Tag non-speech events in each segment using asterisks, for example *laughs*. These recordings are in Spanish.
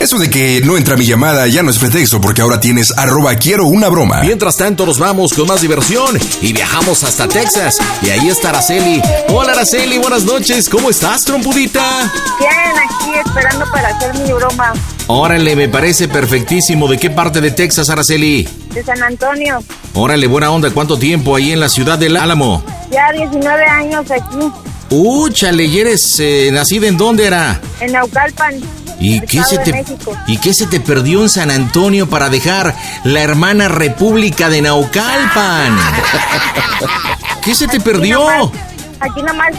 Eso de que no entra mi llamada ya no es pretexto porque ahora tienes arroba quiero una broma. Mientras tanto nos vamos con más diversión y viajamos hasta Texas. Y ahí está Araceli. Hola Araceli, buenas noches. ¿Cómo estás, trompudita? Bien, aquí esperando para hacer mi broma. Órale, me parece perfectísimo. ¿De qué parte de Texas, Araceli? De San Antonio. Órale, buena onda. ¿Cuánto tiempo ahí en la ciudad del Álamo? Ya 19 años aquí. Uh, chale, ¿y eres eh, nacida en dónde era? En Naucalpan. ¿Y qué, se te, ¿Y qué se te perdió en San Antonio para dejar la hermana República de Naucalpan? *laughs* ¿Qué se te perdió? Aquí nomás,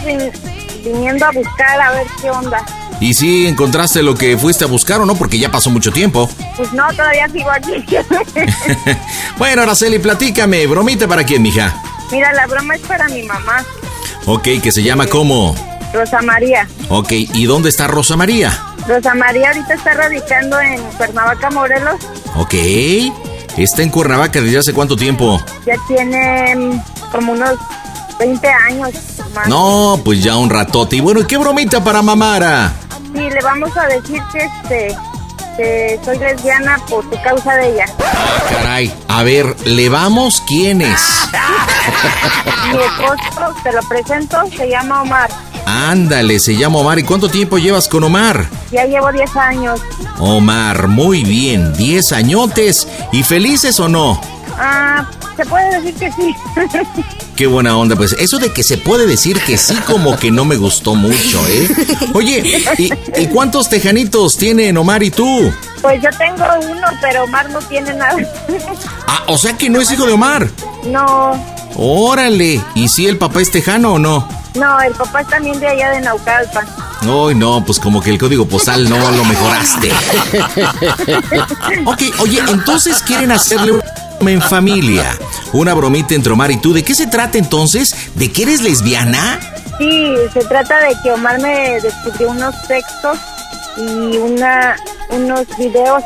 viniendo a buscar a ver qué onda. ¿Y si encontraste lo que fuiste a buscar o no? Porque ya pasó mucho tiempo. Pues no, todavía sigo aquí. *laughs* bueno, Araceli, platícame. ¿Bromita para quién, mija? Mira, la broma es para mi mamá. Ok, que se llama ¿cómo? Rosa María. Ok, ¿y dónde está Rosa María? Rosa María ahorita está radicando en Cuernavaca, Morelos. Ok. ¿Está en Cuernavaca desde hace cuánto tiempo? Ya tiene como unos 20 años más. No, pues ya un ratote. Y bueno, ¿y qué bromita para Mamara? Sí, le vamos a decir que este que soy lesbiana por tu causa de ella. Ah, caray. A ver, ¿le vamos quién es? Mi esposo, te lo presento, se llama Omar. Ándale, se llama Omar. ¿Y cuánto tiempo llevas con Omar? Ya llevo 10 años. Omar, muy bien, 10 añotes. ¿Y felices o no? Ah, se puede decir que sí. *laughs* Qué buena onda, pues eso de que se puede decir que sí como que no me gustó mucho, ¿eh? Oye, ¿y, ¿y cuántos tejanitos tienen Omar y tú? Pues yo tengo uno, pero Omar no tiene nada. *laughs* Ah, o sea que no es hijo de Omar. No. Órale, ¿y si el papá es tejano o no? No, el papá es también de allá de Naucalpan. Ay, no, pues como que el código postal no lo mejoraste. *laughs* ok, oye, entonces quieren hacerle un en familia. Una bromita entre Omar y tú. ¿De qué se trata entonces? ¿De que eres lesbiana? Sí, se trata de que Omar me descubrió unos textos y una unos videos.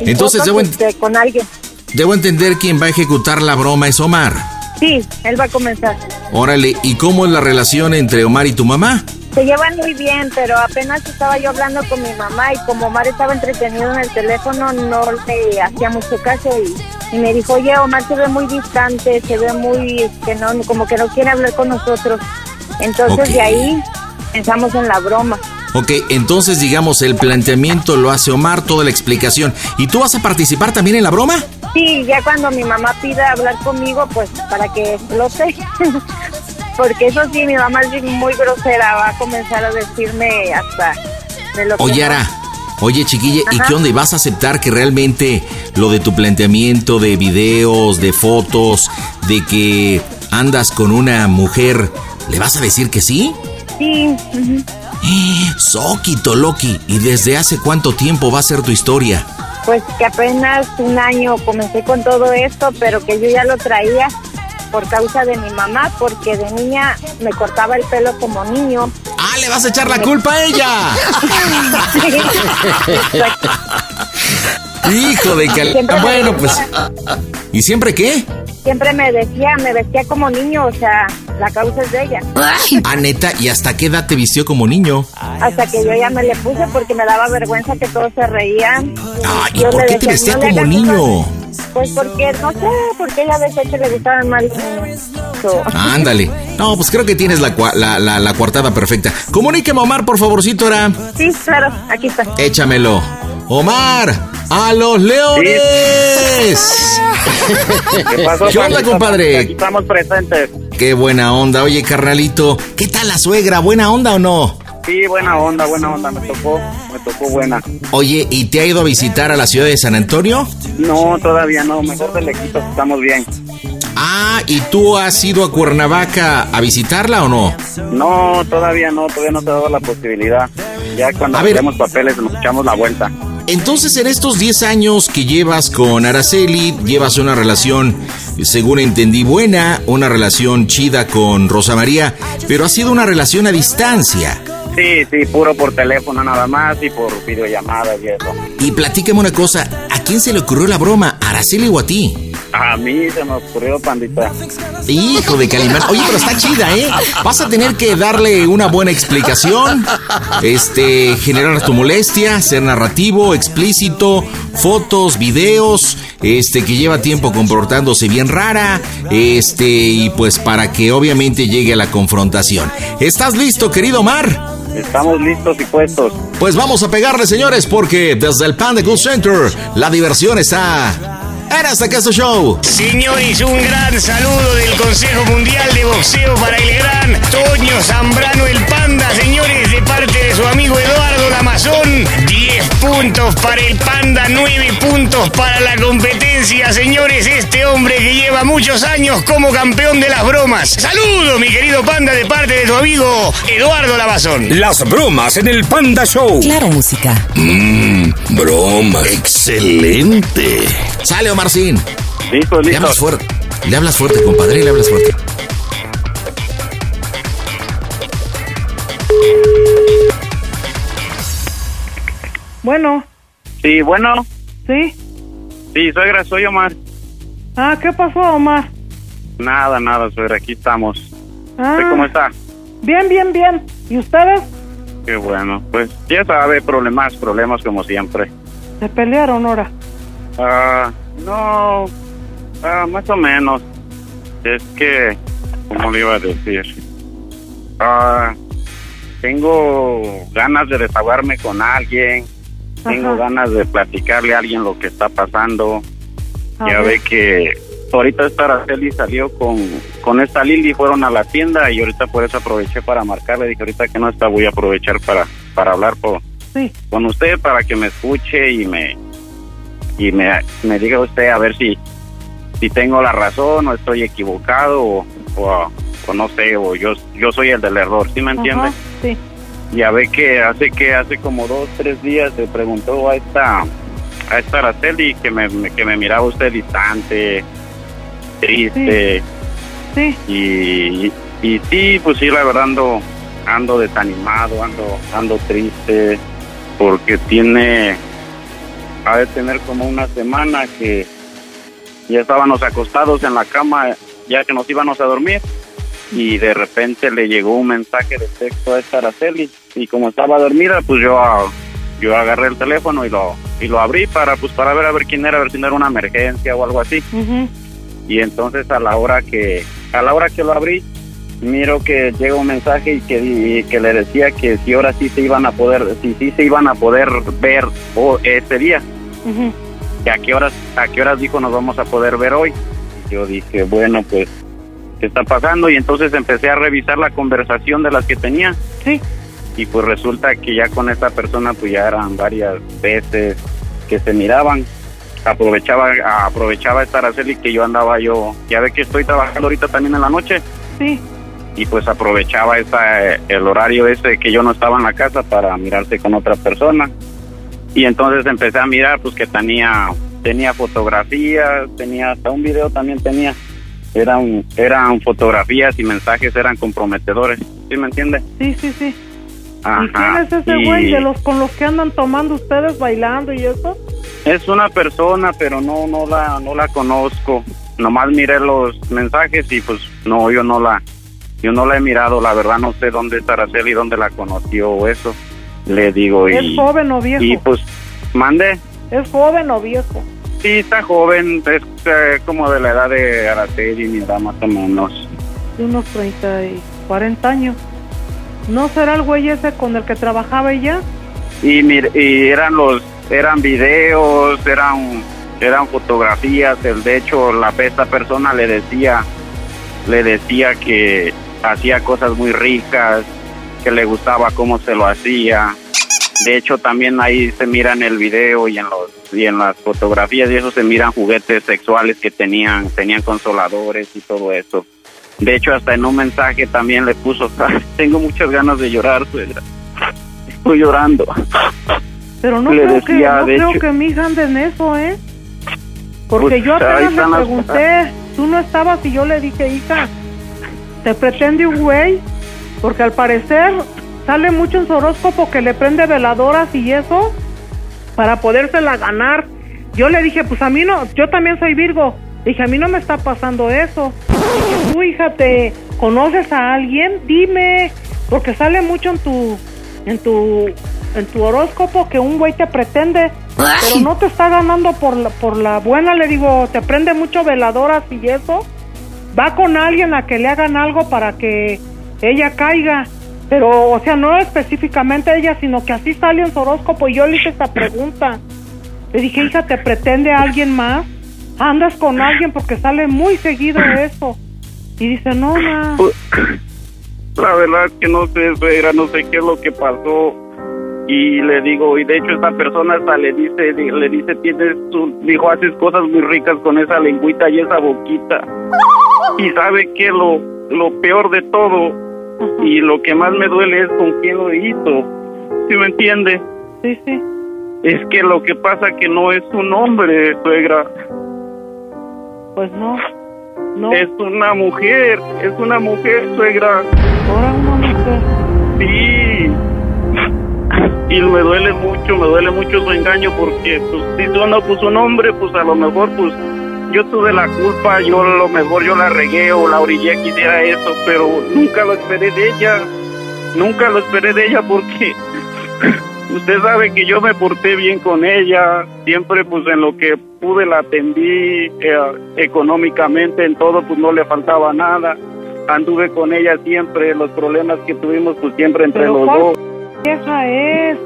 y Entonces debo este, con alguien. Debo entender quién va a ejecutar la broma es Omar. Sí, él va a comenzar. Órale, ¿y cómo es la relación entre Omar y tu mamá? Se llevan muy bien, pero apenas estaba yo hablando con mi mamá y como Omar estaba entretenido en el teléfono, no le hacía mucho caso y, y me dijo, oye, Omar se ve muy distante, se ve muy, que no, como que no quiere hablar con nosotros. Entonces de ahí pensamos en la broma. Ok, entonces digamos el planteamiento lo hace Omar, toda la explicación. ¿Y tú vas a participar también en la broma? Sí, ya cuando mi mamá pida hablar conmigo, pues para que lo sé. *laughs* Porque eso sí, mi mamá es muy grosera, va a comenzar a decirme hasta de lo Oye. Ara, Oye, chiquilla, ¿y qué onda? ¿Y vas a aceptar que realmente lo de tu planteamiento de videos, de fotos, de que andas con una mujer, ¿le vas a decir que sí? Sí. Soquito, *gasps* Loki. ¿Y desde hace cuánto tiempo va a ser tu historia? Pues que apenas un año comencé con todo esto, pero que yo ya lo traía por causa de mi mamá, porque de niña me cortaba el pelo como niño. ¡Ah, le vas a echar la culpa a ella! *laughs* *laughs* Hijo de cal... Bueno, pues... ¿Y siempre qué? Siempre me decía, me vestía como niño, o sea, la causa es de ella. Ah, neta, ¿y hasta qué edad te vistió como niño? Hasta que yo ya me le puse porque me daba vergüenza que todos se reían. Ah, ¿y por qué te vestía como niño? Pues porque, no sé, porque ella de hecho le gustaban mal Ándale. No, pues creo que tienes la, la, la, la coartada perfecta. Comuníqueme, Omar, por favorcito, ahora. Sí, claro, aquí está. Échamelo. Omar, a los leones. *laughs* ¿Qué pasó, ¿Qué onda, compadre? Aquí estamos presentes. Qué buena onda. Oye, carnalito, ¿qué tal la suegra? ¿Buena onda o no? Sí, buena onda, buena onda. Me tocó, me tocó buena. Oye, ¿y te ha ido a visitar a la ciudad de San Antonio? No, todavía no. Mejor de lejitos, estamos bien. Ah, ¿y tú has ido a Cuernavaca a visitarla o no? No, todavía no. Todavía no te ha dado la posibilidad. Ya cuando tenemos papeles nos echamos la vuelta. Entonces, en estos 10 años que llevas con Araceli, llevas una relación, según entendí, buena, una relación chida con Rosa María, pero ha sido una relación a distancia. Sí, sí, puro por teléfono nada más y por videollamadas y eso. Y platícame una cosa, ¿a quién se le ocurrió la broma? ¿A Araceli o a ti? A mí se me ocurrió, pandita. Hijo de Calimán. Oye, pero está chida, ¿eh? Vas a tener que darle una buena explicación, este, generar tu molestia, ser narrativo, explícito, fotos, videos, este, que lleva tiempo comportándose bien rara, este, y pues para que obviamente llegue a la confrontación. ¿Estás listo, querido Mar? Estamos listos y puestos. Pues vamos a pegarle, señores, porque desde el Panda Cool Center la diversión está era que show. Señores, un gran saludo del Consejo Mundial de Boxeo para el gran Toño Zambrano el Panda, señores, de parte de su amigo Eduardo Lamazón. 10 puntos para el Panda, 9 puntos para la competencia, señores. Este hombre que lleva muchos años como campeón de las bromas. Saludo, mi querido Panda, de parte de tu amigo Eduardo Lamazón. Las bromas en el Panda Show. Claro, música. Mmm, broma. Excelente. Sale, Marcín. Listo, listo. Le hablas fuerte. Le hablas fuerte, compadre, le hablas fuerte. Bueno. Sí, bueno. ¿Sí? Sí, suegra, soy Omar. Ah, ¿qué pasó, Omar? Nada, nada, suegra, aquí estamos. Ah, ¿Cómo está? Bien, bien, bien. ¿Y ustedes? Qué bueno, pues ya sabe, problemas, problemas como siempre. ¿Se pelearon ahora? Ah, no, ah, más o menos. Es que, ¿cómo le iba a decir? Ah, tengo ganas de desahogarme con alguien, tengo Ajá. ganas de platicarle a alguien lo que está pasando. A ya ver. ve que ahorita esta Araceli salió con, con esta Lili, fueron a la tienda y ahorita por eso aproveché para marcarle. Dije, ahorita que no está, voy a aprovechar para, para hablar por, Sí. con usted para que me escuche y me y me, me diga usted a ver si si tengo la razón o estoy equivocado o, o, o no sé o yo yo soy el del error ¿sí me entiende? Ajá, Sí. Ya ve que hace que hace como dos tres días le preguntó a esta a esta Araceli que me, me- que me miraba usted distante triste. Sí. y, y sí, pues sí, la verdad ando, ando desanimado, ando, ando triste, porque tiene, ha de tener como una semana que ya estábamos acostados en la cama, ya que nos íbamos a dormir, y de repente le llegó un mensaje de texto a esta Araceli, y como estaba dormida, pues yo, ah, yo agarré el teléfono y lo, y lo abrí para, pues para ver a ver quién era, a ver si no era una emergencia o algo así Ujú. y entonces a la hora que a la hora que lo abrí miro que llega un mensaje y que y que le decía que si ahora sí se iban a poder si sí se iban a poder ver o ese día Ujú. que a qué horas a qué horas dijo nos vamos a poder ver hoy yo dije bueno pues qué está pasando y entonces empecé a revisar la conversación de las que tenía Sí. y pues resulta que ya con esta persona pues ya eran varias veces que se miraban. Aprovechaba aprovechaba esta Araceli que yo andaba yo, ya ve que estoy trabajando ahorita también en la noche Sí. y pues aprovechaba esa, el horario ese que yo no estaba en la casa para mirarse con otra persona. Y entonces empecé a mirar pues que tenía tenía fotografías, tenía hasta un video también tenía. Eran eran fotografías y mensajes eran comprometedores, ¿sí me entiende? Sí, sí, sí. ¿Y Ajá. quién es ese Y güey de los con los que andan tomando ustedes bailando y eso? Es una persona, pero no no la no la conozco. Nomás miré los mensajes y pues no, yo no la yo no la he mirado, la verdad no sé dónde está Araceli, dónde la conoció o eso. Le digo y ¿Es joven o viejo? y pues mande. ¿Es joven o viejo? Sí, está joven, es eh, como de la edad de Araceli, mi edad más o menos. De unos 30 y 40 años. ¿No será el güey ese con el que trabajaba ella? Y, mir- y eran los, eran videos, eran, eran fotografías. El, de hecho, la esta persona le decía, le decía que hacía cosas muy ricas, que le gustaba cómo se lo hacía. De hecho, también ahí se mira en el video y en los y en las fotografías y eso se miran juguetes sexuales que tenían, tenían consoladores y todo eso. De hecho, hasta en un mensaje también le puso, tengo muchas ganas de llorar, suegra. Estoy llorando. Pero no Le creo que no de creo hecho- que mi hija ande en eso, ¿eh? Porque Pues, yo apenas le las- pregunté, tú no estabas y yo le dije, hija, ¿te pretende un güey? Porque al parecer sale mucho en su horóscopo que le prende veladoras y eso para podérsela ganar. Yo le dije, pues a mí no, yo también soy Virgo. Dije, a mí no me está pasando eso. Dije, tú, hija, ¿te conoces a alguien? Dime, porque sale mucho en tu, en tu, en tu horóscopo que un güey te pretende, pero no te está ganando por la, por la buena. Le digo, te prende mucho veladoras y eso. Va con alguien a que le hagan algo para que ella caiga. Pero, o sea, no específicamente ella, sino que así sale en su horóscopo. Y yo le hice esta pregunta. Le dije, hija, ¿te pretende alguien más? ¿Andas con alguien? Porque sale muy seguido eso. Y dice, no, ma. La verdad es que no sé, suegra, no sé qué es lo que pasó. Y le digo, y de hecho esta persona hasta le dice, le dice, tienes, tu, dijo, haces cosas muy ricas con esa lengüita y esa boquita. Y sabe que lo, lo peor de todo y *laughs* lo que más me duele es con quién lo hizo. ¿Sí me entiende? Sí, sí. Es que lo que pasa que no es un hombre, suegra. Pues no. No. Es una mujer, es una mujer, suegra. Ahora una mujer. Sí. Y me duele mucho, me duele mucho su engaño porque, pues, si yo no puso un hombre, pues a lo mejor, pues, yo tuve la culpa, yo a lo mejor yo la regué o la orillé que hiciera eso, pero nunca lo esperé de ella. Nunca lo esperé de ella porque *clears throat* usted sabe que yo me porté bien con ella, siempre pues en lo que pude la atendí eh, económicamente, en todo pues no le faltaba nada. Anduve con ella siempre, los problemas que tuvimos pues siempre entre Pero los ¿cuál dos. vieja es?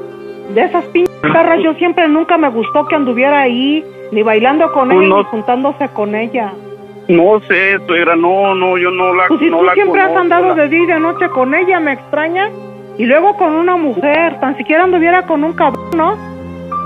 De esas pinches perras yo siempre nunca me gustó que anduviera ahí, ni bailando con Pues ella, no. ni juntándose con ella. No sé, suegra, no, no, yo no la Pues si no tú la siempre has andado la- de día y de noche con ella, me extraña. Y luego con una mujer, tan siquiera anduviera con un cabrón, ¿no?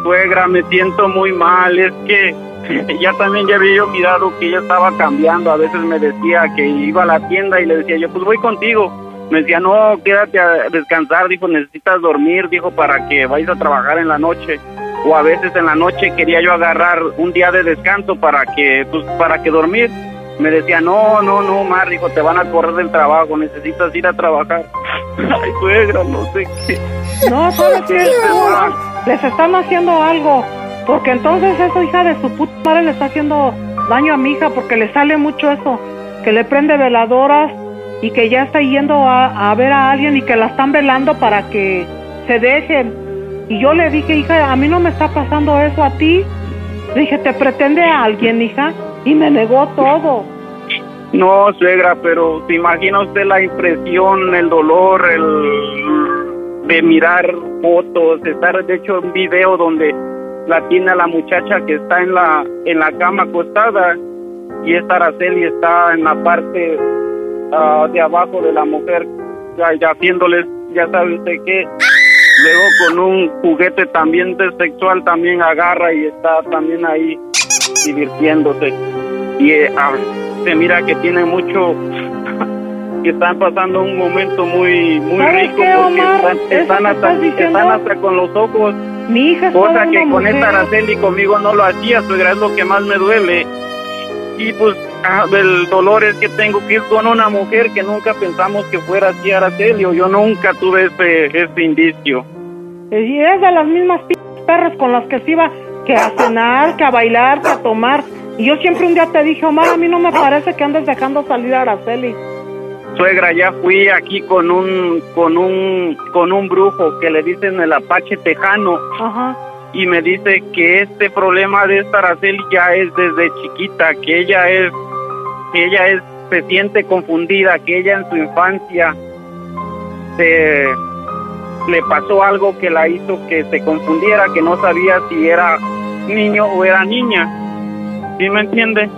Suegra, me siento muy mal, es que *laughs* ya también ya había yo mirado que ella estaba cambiando, a veces me decía que iba a la tienda y le decía yo, pues voy contigo. Me decía, no, quédate a descansar, dijo, necesitas dormir, dijo, para que vayas a trabajar en la noche. O a veces en la noche quería yo agarrar un día de descanso para que, pues, para que dormir. Me decía, no, no, no, Mar, dijo, te van a correr del trabajo, necesitas ir a trabajar. *laughs* Ay, suegra, no sé qué. No, ¿sabes qué? Ah. Les están haciendo algo. Porque entonces esa hija de su puta madre le está haciendo daño a mi hija porque le sale mucho eso. Que le prende veladoras y que ya está yendo a, a ver a alguien y que la están velando para que se dejen. Y yo le dije, hija, a mí no me está pasando eso a ti. Dije, ¿te pretende a alguien, hija? Y me negó todo. No, suegra, pero ¿se imagina usted la impresión, el dolor, el de mirar fotos, estar de hecho un video donde la tiene a la muchacha que está en la en la cama acostada y esta Araceli está en la parte ah, de abajo de la mujer ya, ya haciéndoles ya sabe usted qué. Luego con un juguete también de sexual también agarra y está también ahí divirtiéndose. Y eh, ah, se mira que tiene mucho *laughs* que están pasando un momento muy muy ¿Sabes rico qué, porque están, están hasta, están hasta con los ojos Mi hija es cosa que con esta. Araceli conmigo no lo hacía, suegra, es lo que más me duele. Y pues ah, el dolor es que tengo que ir con una mujer que nunca pensamos que fuera así Araceli, o yo nunca tuve ese, ese indicio. Y es de las mismas p perras con las que se iba que a cenar, que a bailar, que a tomar. Y yo siempre un día te dije, Omar, a mí no me parece que andes dejando salir a Araceli. Suegra, ya fui aquí con un, con un, con un brujo que le dicen el apache tejano. Ajá. y me dice que este problema de esta Araceli ya es desde chiquita, que ella es, que ella es, se siente confundida, que ella en su infancia se, le pasó algo que la hizo que se confundiera, que no sabía si era niño o era niña. ¿Sí me entiende?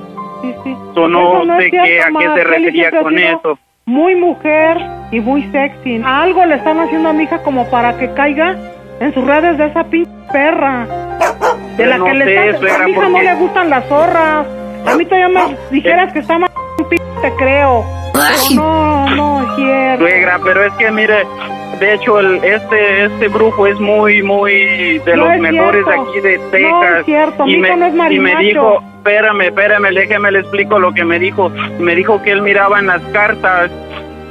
Sí, sí. So, no sé cierto, qué, a qué se refería con eso. Muy mujer y muy sexy. Algo le están haciendo a mi hija como para que caiga en sus redes de esa pinche perra. De la No que le sé, están... suegra, a mi hija no le gustan las zorras. A mí todavía me dijeras que está más un p te creo. Pero no, no es cierto. Suegra, pero es que mire, de hecho el, este este brujo es muy muy de No los es mejores de aquí de No Texas. es cierto, y me, no y me dijo, espérame, espérame, déjeme le explico lo que me dijo. Me dijo que él miraba en las cartas,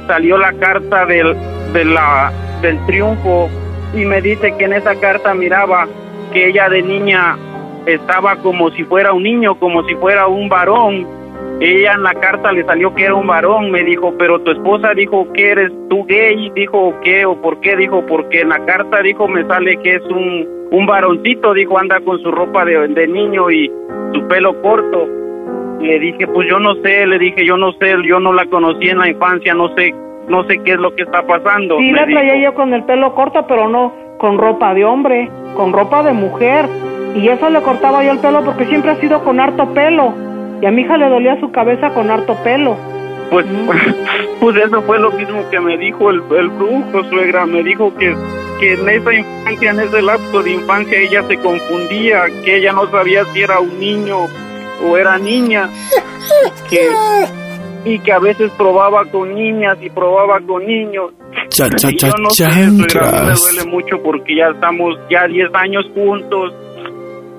salió la carta del de la del triunfo y me dice que en esa carta miraba que ella de niña estaba como si fuera un niño, como si fuera un varón. Ella en la carta le salió que era un varón, me dijo, pero tu esposa dijo que eres tú gay, dijo qué o por qué, dijo porque en la carta dijo me sale que es un, un varoncito, dijo anda con su ropa de, de niño y su pelo corto. Le dije, pues yo no sé, le dije, yo no sé, yo no la conocí en la infancia, no sé, no sé qué es lo que está pasando. Sí, la traía dijo. yo con el pelo corto, pero no con ropa de hombre, con ropa de mujer. Y eso le cortaba yo el pelo porque siempre ha sido con harto pelo. Y a mi hija le dolía su cabeza con harto pelo. Pues, *laughs* pues eso fue lo mismo que me dijo el, el brujo, suegra. Me dijo que, que en esa infancia, en ese lapso de infancia, ella se confundía, que ella no sabía si era un niño o era niña. Y *laughs* que, y que a veces probaba con niñas y probaba con niños. Cha, cha, Y cha, yo no sé, suegra, a mí me duele mucho porque ya estamos ya 10 años juntos.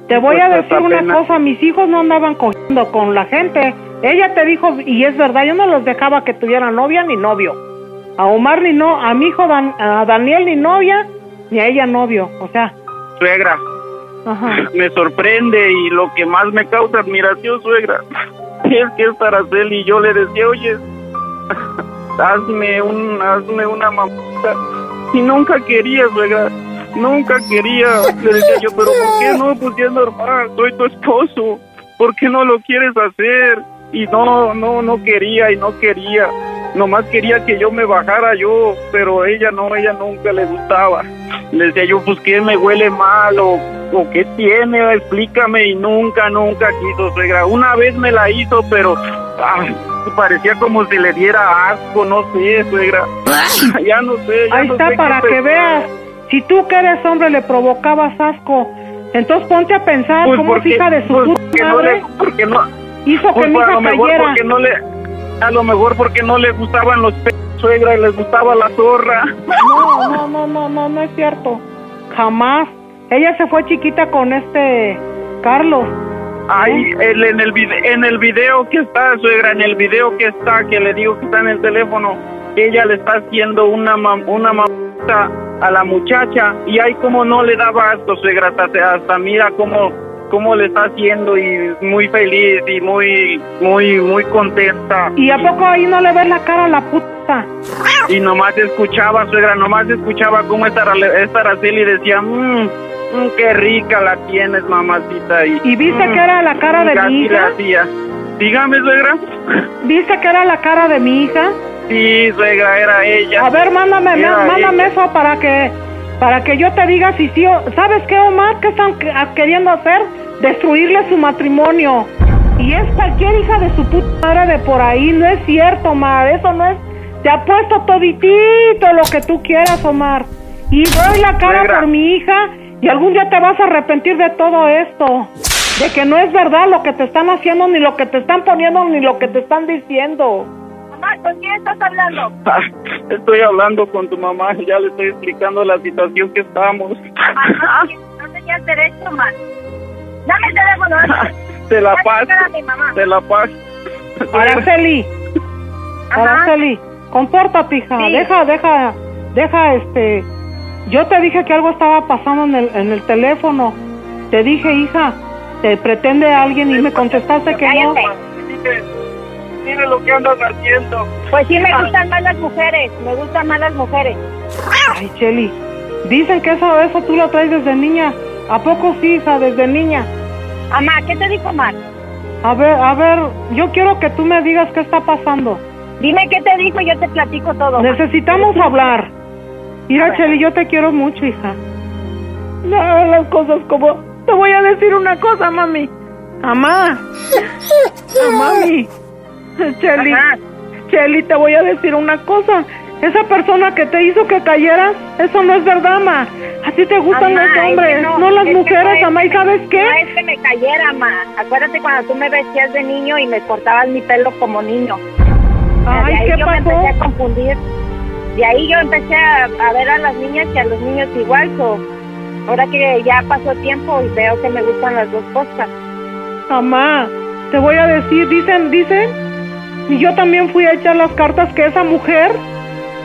Te voy Pues a hasta decir una cosa, mis hijos no andaban cogiendo con la gente. Ella te dijo, y es verdad, yo no los dejaba que tuvieran novia ni novio. A Omar ni no, a mi hijo Dan- a Daniel ni novia, ni a ella novio. O sea, Suegra, ajá. *laughs* me sorprende y lo que más me causa admiración, suegra, *laughs* es que es Araceli y yo le decía, oye, *laughs* hazme, un, hazme una mamita. Y nunca quería, suegra, nunca quería. Le decía yo, pero ¿por qué no? Pues es normal, soy tu esposo, ¿por qué no lo quieres hacer? Y no, no, no quería y no quería. Nomás quería que yo me bajara yo, pero ella no, ella nunca le gustaba. Le decía yo, pues que me huele mal o, o qué tiene, explícame y nunca, nunca quiso suegra. Una vez me la hizo, pero ah, parecía como si le diera asco, no sé, suegra. *laughs* ya no sé. Ya Ahí no está sé qué para que veas. Si tú que eres hombre le provocabas asco, entonces ponte a pensar Pues cómo es porque- hija de su pues puta porque no madre le- porque no, hizo que pues mi a hija lo mejor cayera. porque no le, a lo mejor porque no le gustaban los pe suegra y les gustaba la zorra. No, no, no, no, no, no es cierto. Jamás. Ella se fue chiquita con este Carlos. Ay, el- en el vide- en el video que está, suegra, en el video que está, que le digo que está en el teléfono, ella le está haciendo una mam- una mamita a la muchacha y ahí como no le daba asco, suegra, hasta, hasta mira cómo cómo le está haciendo y muy feliz y muy muy muy contenta. ¿Y a poco ahí no le ves la cara a la puta? Y nomás escuchaba, suegra, nomás escuchaba cómo esta, esta Araceli decía, mmm, mm, qué rica la tienes, mamacita. Y, ¿Y viste mm, que era la cara de mi hija? Dígame, suegra. ¿Viste que era la cara de mi hija? Sí, suegra, era ella. A ver, mándame, Era mándame ella. eso para que para que yo te diga si sí o... ¿Sabes qué, Omar? ¿Qué están que- a- queriendo hacer? Destruirle su matrimonio. Y es cualquier hija de su puta madre de por ahí. No es cierto, Omar. Eso no es Te apuesto toditito lo que tú quieras, Omar. Y doy la cara Suegra. por mi hija y algún día te vas a arrepentir de todo esto. De que no es verdad lo que te están haciendo, ni lo que te están poniendo, ni lo que te están diciendo. Mamá, ¿con quién estás hablando? Ah, *laughs* Estoy hablando con tu mamá, ya le estoy explicando la situación que estamos. No tenías derecho, man. Dame el teléfono. *laughs* Te la mamá. te la paso. Araceli, Ajá. Araceli, compórtate, hija. Sí. Deja, deja, deja, este. Yo te dije que algo estaba pasando en el, en el teléfono. Te dije, hija, te pretende alguien y me contestaste que no. Dime lo que andas haciendo. Pues sí, me gustan más las mujeres. Me gustan más las mujeres. Ay, Cheli, dicen que eso, eso tú lo traes desde niña. ¿A poco sí, hija, desde niña? Mamá, ¿qué te dijo Mar? A ver, a ver, yo quiero que tú me digas qué está pasando. Dime qué te dijo y yo te platico todo. ma. Necesitamos hablar. Mira, Cheli, yo te quiero mucho, hija. No las cosas como... Te voy a decir una cosa, mami. Mamá. *laughs* Ah, mami. *laughs* Cheli. Ajá. Cheli, te voy a decir una cosa. Esa persona que te hizo que cayeras, eso no es verdad, ma. A ti te gustan Mamá, los es que hombres, no, las mujeres, es mamá. ¿Y me- sabes qué? No es que me cayera, ma. Acuérdate cuando tú me vestías de niño y me cortabas mi pelo como niño. Ay, de ahí ¿qué yo me pasó? empecé a confundir. De ahí yo empecé a, a ver a las niñas y a los niños igual. So, ahora que ya pasó tiempo y veo que me gustan las dos cosas. Mamá, te voy a decir, dicen, dicen, y yo también fui a echar las cartas que esa mujer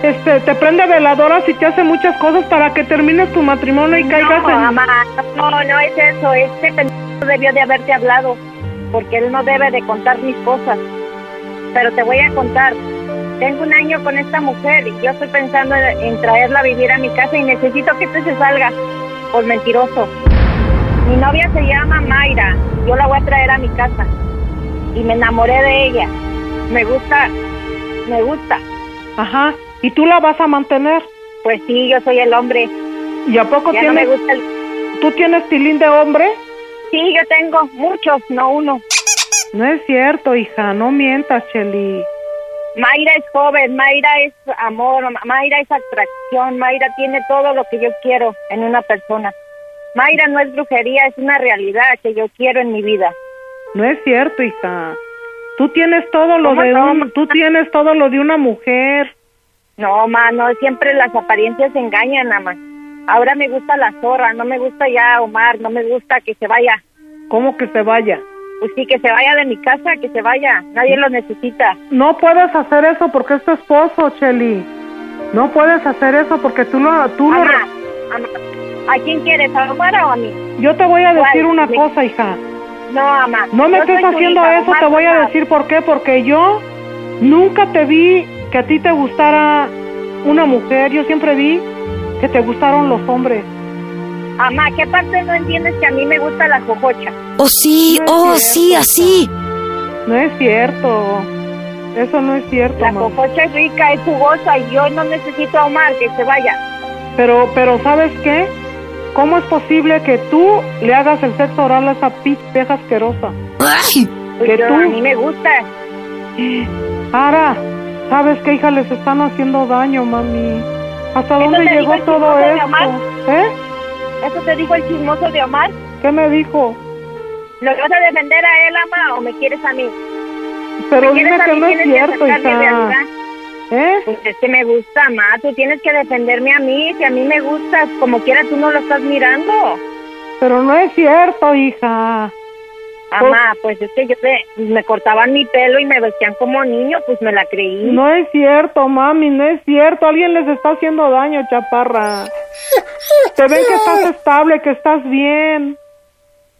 este, te prende veladoras y te hace muchas cosas para que termines tu matrimonio y caigas No, en... mamá, no, no es eso. Este pendejo debió de haberte hablado porque él no debe de contar mis cosas. Pero te voy a contar. Tengo un año con esta mujer y yo estoy pensando en, en traerla a vivir a mi casa y necesito que este se salga por mentiroso. Mi novia se llama Mayra. Yo la voy a traer a mi casa y me enamoré de ella. Me gusta, me gusta. Ajá, ¿y tú la vas a mantener? Pues sí, yo soy el hombre. ¿Y a poco Ya no me gusta el... tú tienes tilín de hombre? Sí, yo tengo muchos, no uno. No es cierto, hija, no mientas, Cheli. Mayra es joven, Mayra es amor, Ma- Mayra es atracción, Mayra tiene todo lo que yo quiero en una persona. Mayra no es brujería, es una realidad que yo quiero en mi vida. No es cierto, hija. Tú tienes todo lo ¿Cómo de no, un, tú tienes todo lo de una mujer. No, ma, no, siempre las apariencias engañan, mamá. Ahora me gusta la zorra, no me gusta ya Omar, no me gusta que se vaya. ¿Cómo que se vaya? Pues sí, que se vaya de mi casa, que se vaya. Nadie lo necesita. No puedes hacer eso porque es tu esposo, Cheli. No puedes hacer eso porque tú lo, tú lo. Mamá, mamá, ¿a quién quieres, a Omar o a mí? Yo te voy a decir ¿Cuál? una cosa, hija. No, mamá. No me estés haciendo hija, eso, te voy a decir por qué. Porque yo nunca te vi que a ti te gustara una mujer. Yo siempre vi que te gustaron los hombres. Mamá, ¿qué parte no entiendes que a mí me gusta la jojocha? Oh, sí, No oh, cierto, sí, así. No es cierto. Eso no es cierto, La mamá. jojocha es rica, es jugosa y yo no necesito a Omar que se vaya. Pero, pero ¿sabes qué? ¿Cómo es posible que tú le hagas el sexo oral a esa vieja asquerosa? Ay, Pues Que yo- tú- A mí me gusta. Ara, ¿sabes qué, hija? Les están haciendo daño, mami. ¿Hasta ¿Eso dónde llegó todo esto? ¿Eh? ¿Eso te dijo el chismoso de Omar? ¿Qué me dijo? ¿Lo vas a defender a él, ama, o me quieres a mí? Pero ¿Me dime que no es cierto, hija. ¿Eh? Pues es que me gusta, ma. Tú tienes que defenderme a mí. Si a mí me gustas, como quiera, tú no lo estás mirando. Pero no es cierto, hija. Mamá, pues es que yo te- me cortaban mi pelo y me vestían como niño, pues me la creí. No es cierto, mami, no es cierto. Alguien les está haciendo daño, chaparra. Te ven que estás estable, que estás bien.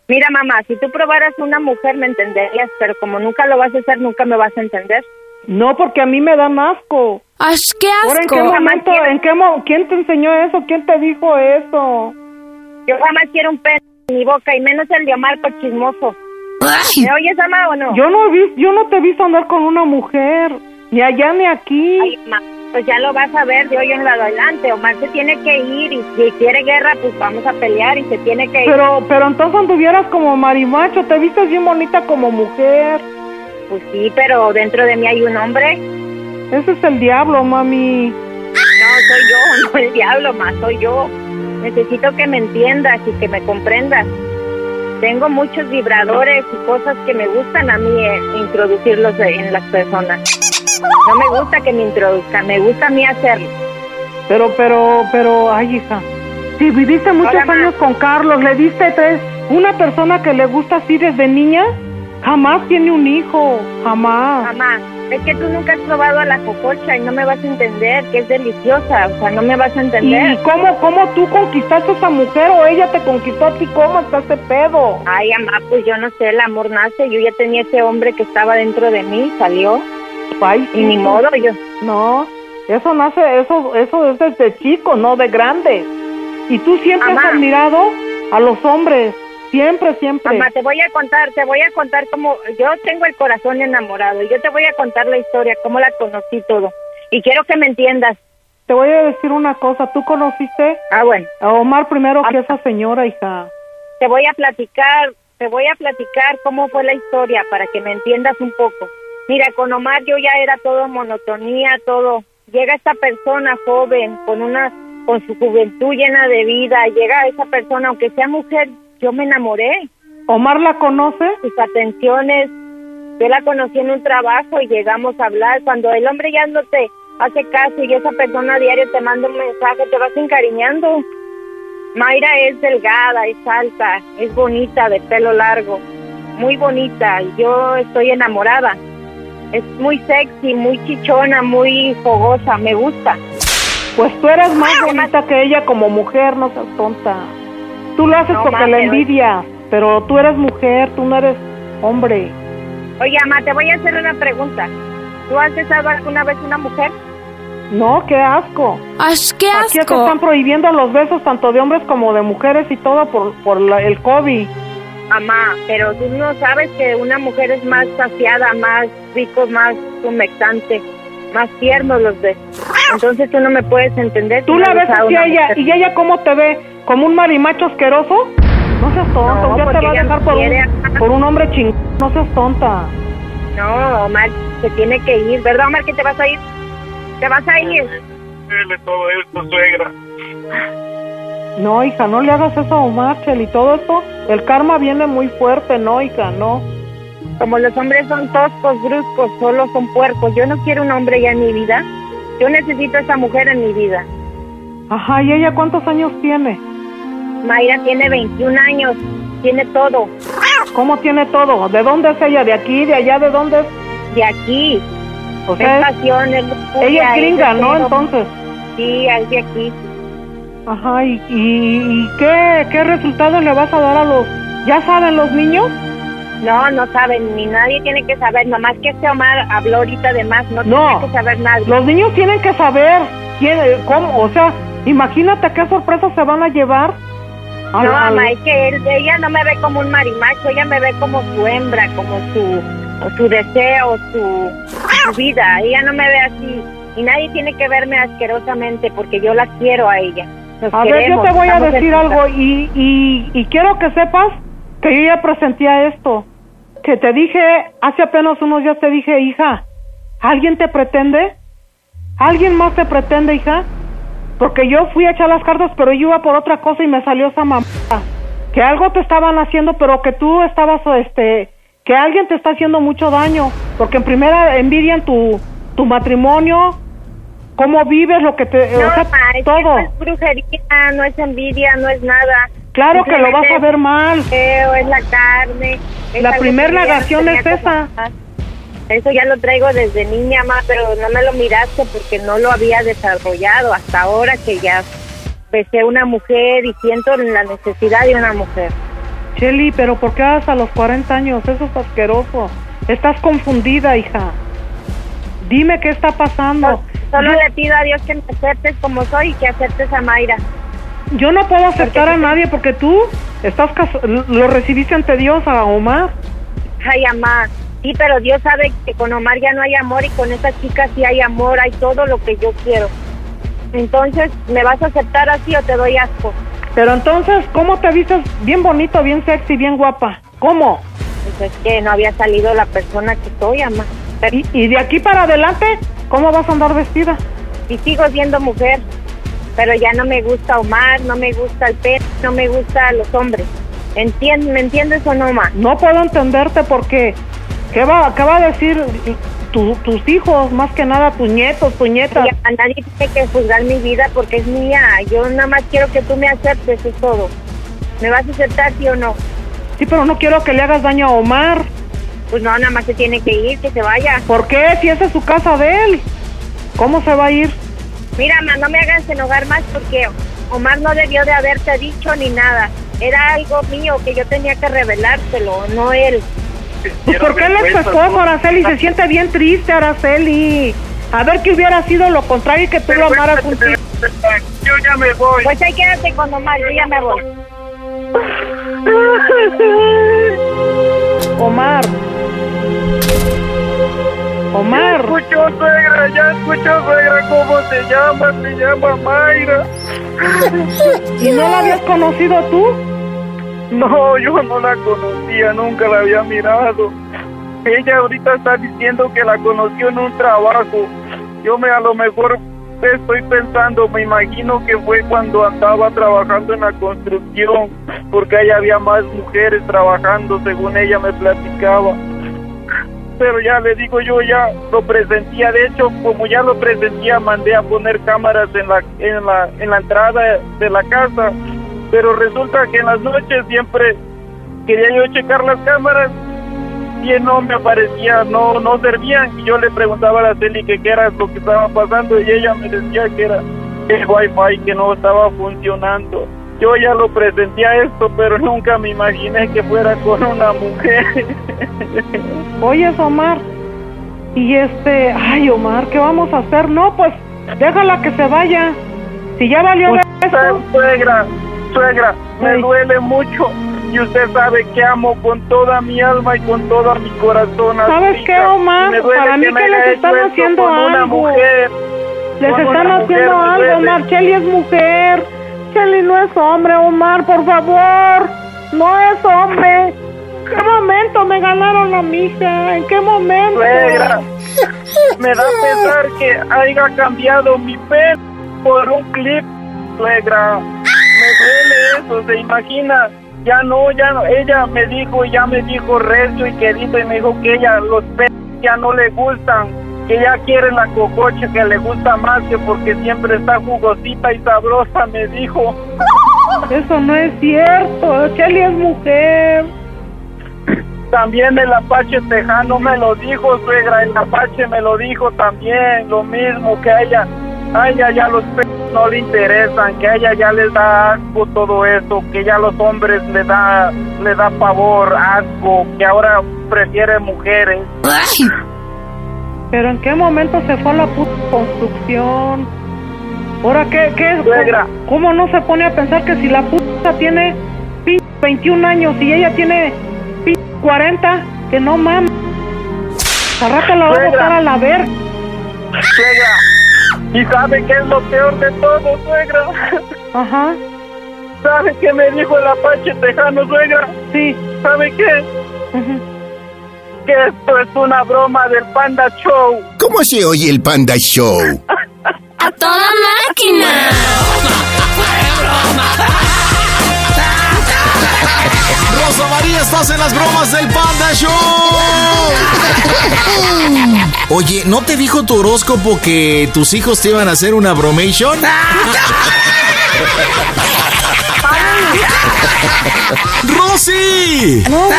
Mira, mamá, si tú probaras una mujer me entenderías, pero como nunca lo vas a hacer, nunca me vas a entender. No, porque a mí me dan asco. ¡Ay, qué Ahora, ¿en qué asco! momento, en qué mo quién te enseñó eso? ¿Quién te dijo eso? Yo jamás quiero un pelo en mi boca y menos el de Omar por chismoso. Ay, ¿Me oyes, ama, o no? Yo no he visto, yo no te he visto andar con una mujer, ni allá ni aquí. Ay, ma, pues ya lo vas a ver de hoy en adelante. Omar se tiene que ir y si quiere guerra, pues vamos a pelear y se tiene que ir. Pero, pero entonces anduvieras como marimacho, te vistes bien bonita como mujer. Pues sí, pero dentro de mí hay un hombre. Ese es el diablo, mami. No, soy yo, *laughs* no el diablo, más soy yo. Necesito que me entiendas y que me comprendas. Tengo muchos vibradores y cosas que me gustan a mí eh, introducirlos en las personas. No me gusta que me introduzcan, me gusta a mí hacerlo. Pero, pero, pero, ay, hija. Si viviste muchos Hola, ma. años con Carlos, le diste tres. Una persona que le gusta así desde niña, jamás tiene un hijo. Jamás. Mamá, es que tú nunca has probado a la cococha y no me vas a entender que es deliciosa, o sea, no me vas a ¿Y entender. cómo, cómo tú conquistaste a esa mujer o ella te conquistó a ti? ¿Cómo está ese pedo? Ay, mamá, pues yo no sé, el amor nace, yo ya tenía ese hombre que estaba dentro de mí, salió, Ay, y ni modo, yo, No, eso nace, eso, eso es desde chico, no de grande. Y tú siempre has admirado a los hombres, siempre, siempre. Mamá, te voy a contar, te voy a contar cómo yo tengo el corazón enamorado. y Yo te voy a contar la historia, cómo la conocí todo. Y quiero que me entiendas. Te voy a decir una cosa, tú conociste Ah, bueno, a Omar primero que Ah. esa señora, hija. te voy a platicar, te voy a platicar cómo fue la historia para que me entiendas un poco. Mira, con Omar yo ya era todo monotonía, todo. Llega esta persona joven con una con su juventud llena de vida, llega esa persona aunque sea mujer, yo me enamoré. ¿Omar la conoce? sus atenciones. Yo la conocí en un trabajo y llegamos a hablar. Cuando el hombre ya no te hace caso y esa persona a diario te manda un mensaje, te vas encariñando. Mayra es delgada, es alta, es bonita, de pelo largo, muy bonita. Yo estoy enamorada. Es muy sexy, muy chichona, muy fogosa, me gusta. Pues tú eres más bonita que ella como mujer, no seas tonta. Tú lo haces No, porque la pero- envidias, pero tú eres mujer, tú no eres hombre. Oye, ama, te voy a hacer una pregunta. ¿Tú has besado alguna vez una mujer? No, qué asco. ¡Ash, qué Aquí te asco! están prohibiendo los besos tanto de hombres como de mujeres y todo por, por la- el COVID. Mamá, pero tú no sabes que una mujer es más saciada, más rico, más humectante, más tierno los besos. Entonces tú no me puedes entender. Tú la ves besas a así a una ella mujer. y ella cómo te ve, como un marimacho asqueroso. No seas tonta, No, ya te va a dejar no por un, por un hombre ching. No seas tonta. No, Omar, se tiene que ir, ¿verdad, Omar, que te vas a ir? ¿Te vas a ir? Dile todo esto, suegra. No, hija, no le hagas eso a Omar, Chel, y todo esto, el karma viene muy fuerte, no, hija, no. Como los hombres son toscos, bruscos, solo son puercos. Yo no quiero un hombre ya en mi vida. Yo necesito a esa mujer en mi vida. Ajá, ¿y ella cuántos años tiene? Mayra tiene 21 años, tiene todo. ¿Cómo tiene todo? ¿De dónde es ella? ¿De aquí? ¿De allá? ¿De dónde es? De aquí, O sea, es- pasión, es ella es gringa, ¿no? Entonces. Sí, es de aquí. Ajá, ¿y, y, y qué, qué resultados le vas a dar a los... ¿Ya saben los niños? No, no saben, ni nadie tiene que saber. Nomás que este Omar habló ahorita de más, no, No. tiene que saber nadie. Los niños tienen que saber quién, cómo, o sea, imagínate qué sorpresas se van a llevar. No, mamá, es que él- ella no me ve como un marimacho, ella me ve como su hembra, como su, su deseo, su, su vida. Ella no me ve así. Y nadie tiene que verme asquerosamente porque yo la quiero a ella. Nos A ver, yo te voy a decir algo y, y, y quiero que sepas que yo ya presentía esto. Que te dije, hace apenas unos días te dije, hija, ¿alguien te pretende? ¿Alguien más te pretende, hija? Porque yo fui a echar las cartas, pero yo iba por otra cosa y me salió esa mamá. Que algo te estaban haciendo, pero que tú estabas, este, que alguien te está haciendo mucho daño. Porque en primera envidian tu, tu matrimonio, cómo vives, lo que te... No, o sea, mamá, es que todo. no es brujería, no es envidia, no es nada. Claro que lo vas a ver mal. es la carne. es La algo primer que yo ya negación es esa. pasar. Eso ya lo traigo desde niña, ma, pero no me lo miraste porque no lo había desarrollado hasta ahora que ya besé una mujer y siento la necesidad de una mujer. Shelly, pero ¿por qué hasta los 40 años? Eso es asqueroso. Estás confundida, hija. Dime qué está pasando. Solo Yo- le pido a Dios que me aceptes como soy y que aceptes a Mayra. Yo no puedo aceptar Porque a nadie porque tú estás lo recibiste ante Dios a Omar. Ay, amá. Sí, pero Dios sabe que con Omar ya no hay amor y con esta chica sí hay amor, hay todo lo que yo quiero. Entonces, ¿me vas a aceptar así o te doy asco? Pero entonces, ¿cómo te vistes bien bonito, bien sexy, bien guapa? ¿Cómo? Pues es que no había salido la persona que soy. Pero- Y, y de aquí para adelante, ¿cómo vas a andar vestida? Y sigo siendo mujer, pero ya no me gusta Omar, no me gusta el pelo, no me gusta los hombres. Entien- ¿Me entiendes o no, ma? No puedo entenderte porque ¿qué va, qué va a decir tu- tus hijos, más que nada tus nietos, tus nietas? Ya, nadie tiene que juzgar mi vida porque es mía. Yo nada más quiero que tú me aceptes, es todo. ¿Me vas a aceptar, sí o no? Sí, pero no quiero que le hagas daño a Omar. Pues no, nada más se tiene que ir, que se vaya. ¿Por qué? Si esa es su casa de él. ¿Cómo se va a ir? Mira, ma, no me hagas enojar más porque Omar no debió de haberte dicho ni nada. Era algo mío que yo tenía que revelártelo, no él. Pues porque él es tu esposo, Araceli, se siente bien triste, Araceli. A ver que hubiera sido lo contrario y que tú lo amaras un tipo. Yo ya me voy. Pues ahí quédate con Omar, yo ya me voy. Omar. Omar. Escucho, suegra, ya escucho, suegra, ¿cómo se llama? Se llama Mayra. ¿Y no la habías conocido tú? No, yo no la conocía, nunca la había mirado. Ella ahorita está diciendo que la conoció en un trabajo. Yo me a lo mejor estoy pensando, me imagino que fue cuando andaba trabajando en la construcción, porque ahí había más mujeres trabajando, según ella me platicaba. Pero ya le digo yo, ya lo presentía, de hecho, como ya lo presentía, mandé a poner cámaras en la, en la, en la entrada de la casa, pero resulta que en las noches siempre quería yo checar las cámaras y no me aparecía, no, no servían. Y yo le preguntaba a Araceli que qué era lo que estaba pasando y ella me decía que era el wifi que no estaba funcionando. Yo ya lo presentía esto, pero nunca me imaginé que fuera con una mujer. *laughs* Oye, Omar. Y este, ay, Omar, ¿qué vamos a hacer? No, pues déjala que se vaya. Si ya valió de esto. Suegra, suegra, me duele mucho. Y usted sabe que amo con toda mi alma y con todo mi corazón. a ¿Sabes qué, Omar? Para mí me que les están haciendo algo. mujer. Les están haciendo algo. Omar. Kelly es mujer. Kelly no es hombre, Omar, por favor. No es hombre. ¿En qué momento me ganaron a mi hija? ¿En qué momento? Suegra, me da pesar que haya cambiado mi pelo por un clip, suegra. Me duele eso, se imagina. Ya no, ya no. Ella me dijo, ya me dijo recio y querido y me dijo que ella los pelos ya no le gustan. Que ella quiere la cococha que le gusta más que porque siempre está jugosita y sabrosa, me dijo. *laughs* Eso no es cierto. Kelly es mujer. También el Apache Tejano me lo dijo, suegra, el Apache me lo dijo también, lo mismo que ella, a ella ya los pelos no le interesan, que a ella ya les da asco todo eso, que ya los hombres le da, le da pavor, asco, que ahora prefiere mujeres. Pero en qué momento se fue a la puta construcción. Ahora, ¿qué, qué es? Suegra. ¿Cómo no se pone a pensar que si la puta tiene pin 21 años y ella tiene pin 40, que no mames? Rato la va a botar a la verga. Suegra, ¿y sabe qué es lo peor de todo, suegra? Ajá. ¿Sabe qué me dijo el Apache Tejano, suegra? Sí. ¿Sabe qué? Ujú. Que esto es una broma del Panda Show. ¿Cómo se oye el Panda Show? ¡A toda máquina! *laughs* Rosa María, estás en las bromas del Panda Show. Oye, ¿no te dijo tu horóscopo que tus hijos te iban a hacer una bromation? ¡Rosy! No. No.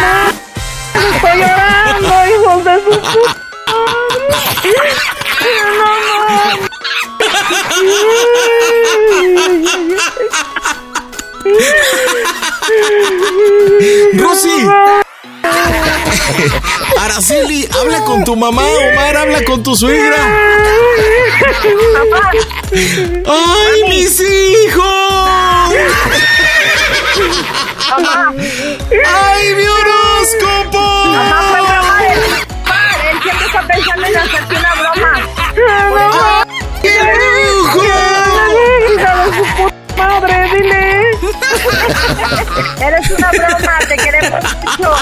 ¡Rosy! Araceli, habla con tu mamá. Omar, habla con tu suegra. ¡Ay, mis hijos! ¡Ay, mi horóscopo! Mamá, fue broma. Él siempre está pensando en hacerte una broma. ¡Qué brujo! Madre, dile. *laughs* Eres una broma, te queremos mucho.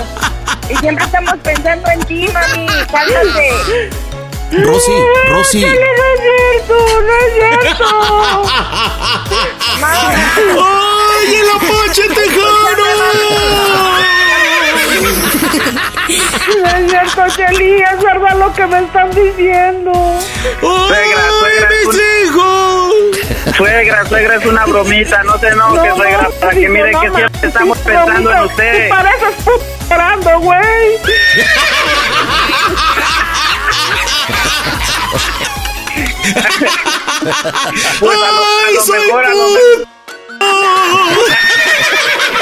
Y siempre estamos pensando en ti, mami. Cálmate. Rosy, Rosy. No es cierto, no es cierto. ¡Ay, el Apache No es cierto, Cheli, es verdad lo que me están diciendo. Suegra, suegra, es una bromita, no se enoje, No, suegra, no, para que mire no que siempre estamos pensando en usted. Y pareces puto güey. Pues a lo, a lo mejor, a lo mejor.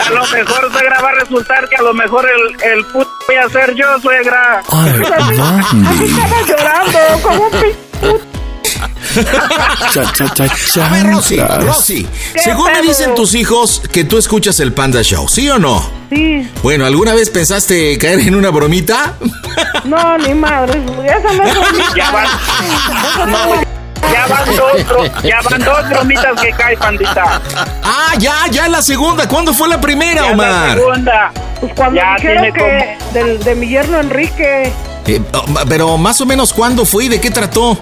A lo mejor, suegra, va a resultar que a lo mejor el, el puto voy a ser yo, suegra. Ay, Bambi. Estaba llorando como un pi- Cha, cha, cha. A ver, Rosy, Rosy. ¿Qué Según me dicen tus hijos que tú escuchas el Panda Show, ¿sí o no? Sí, Bueno, ¿alguna vez pensaste caer en una bromita? no, ni madre, esa no es bromita. Ya van, no, ya van dos, bro- ya van dos bromitas que cae, pandita. Ah, ya, ya la segunda. ¿Cuándo fue la primera, Ya la Omar? segunda. Pues cuando Ya dijeron que del, de mi yerno Enrique. Eh, oh, pero más o menos, ¿cuándo fue y de qué trató?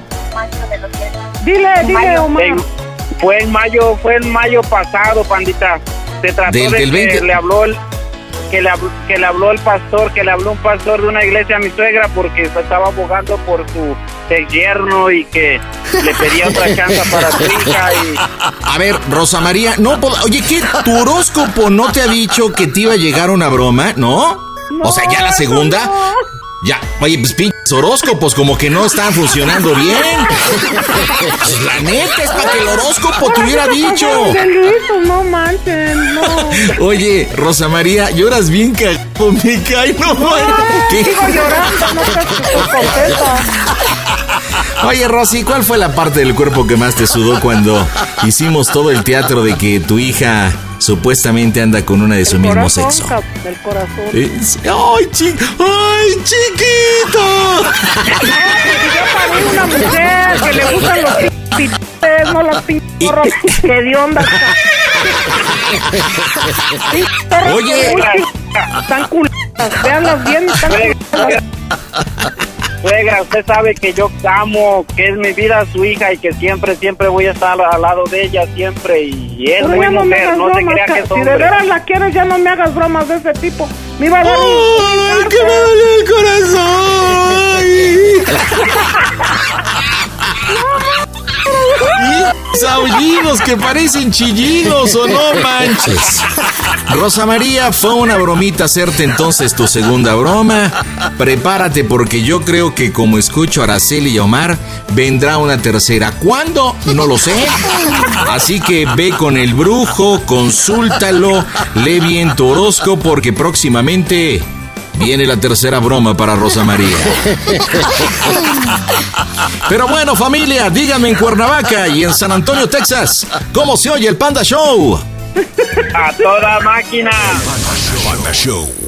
Dile, dile, Omar. En- fue en mayo, fue en mayo pasado, pandita. Se trató Del- de del que 20. le habló el que le, habló, que le habló el pastor, que le habló un pastor de una iglesia a mi suegra porque se estaba abogando por su yerno y que le pedía otra *laughs* chance para su hija y A ver, Rosa María, no, oye, ¿qué? ¿Tu horóscopo no te ha dicho que te iba a llegar una broma, no? o sea, ya la segunda. Ya, oye, pues pinches horóscopos como que no están funcionando bien. Pues, la neta es para que el horóscopo te hubiera dicho. No manchen, no. Oye, Rosa María, lloras bien cagado, me cae, no manches. ¿Qué? Sigo llorando, no te. Oye, Rosy, ¿cuál fue la parte del cuerpo que más te sudó cuando hicimos todo el teatro de que tu hija supuestamente anda con una de su mismo Corazón, sexo? del corazón. ¡Ay, chi ¡Ay, chiquito! Yo paré una mujer que le gustan los pinches, no las morras que de onda. Oye. Están culeras, veanlas bien, están. Suegra, usted sabe que yo amo, que es mi vida su hija y que siempre, siempre voy a estar al lado de ella, siempre. Y es Pero muy no mujer, hagas no se crea que es si de hombre. veras la quieres ya no me hagas bromas de ese tipo. Me iba a dar un- ¡Ay, que me dolió el corazón! *laughs* Y que parecen chillidos o no manches. Rosa María, fue una bromita hacerte entonces tu segunda broma. Prepárate porque yo creo que como escucho a Araceli y Omar, vendrá una tercera. ¿Cuándo? No lo sé. Así que ve con el brujo, consúltalo, lee bien tu horóscopo porque próximamente viene la tercera broma para Rosa María. Pero bueno, familia, díganme en Cuernavaca y en San Antonio, Texas, ¿cómo se oye el Panda Show? A toda máquina. Panda Show.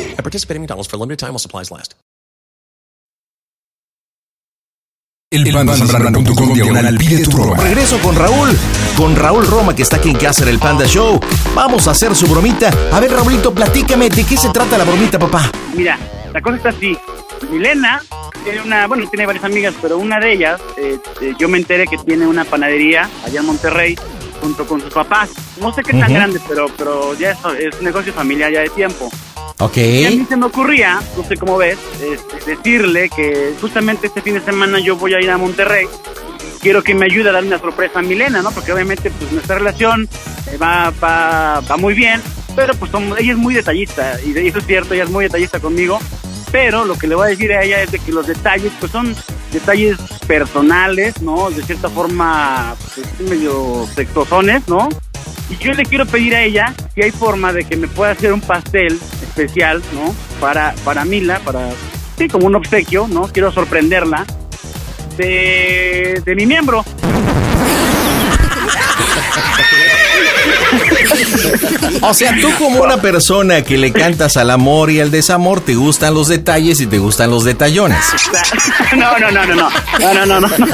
At participating McDonald's for a limited time while supplies last. El pandasambrano.com diagonal pide tu broma. Regreso con Raúl, con Raúl Roma que está aquí en en el Panda Show. Vamos a hacer su bromita. A ver, Raulito, platícame de qué se trata la bromita, papá. Mira, la cosa está así. Milena tiene una, bueno, tiene varias amigas, pero una de ellas, eh, eh, yo me enteré que tiene una panadería allá en Monterrey junto con sus papás. No sé qué tan Ujú. grande, pero, pero ya es, es un negocio familiar ya de tiempo. Ok. Y a mí se me ocurría, no sé cómo ves, este, decirle que justamente este fin de semana yo voy a ir a Monterrey. Quiero que me ayude a darle una sorpresa a Milena, ¿no? Porque obviamente pues nuestra relación eh, va, va, va muy bien, pero pues ella es muy detallista, y eso es cierto, ella es muy detallista conmigo, pero lo que le voy a decir a ella es de que los detalles pues son detalles personales, ¿no? De cierta forma pues, medio sexosones, ¿no? Y yo le quiero pedir a ella si hay forma de que me pueda hacer un pastel especial, ¿no? Para, para Mila, para, sí, como un obsequio, ¿no? Quiero sorprenderla de, de mi miembro. *laughs* *laughs* o sea, tú como una persona que le cantas al amor y al desamor, te gustan los detalles y te gustan los detallones. No, no, no, no, no. No, no, no, no.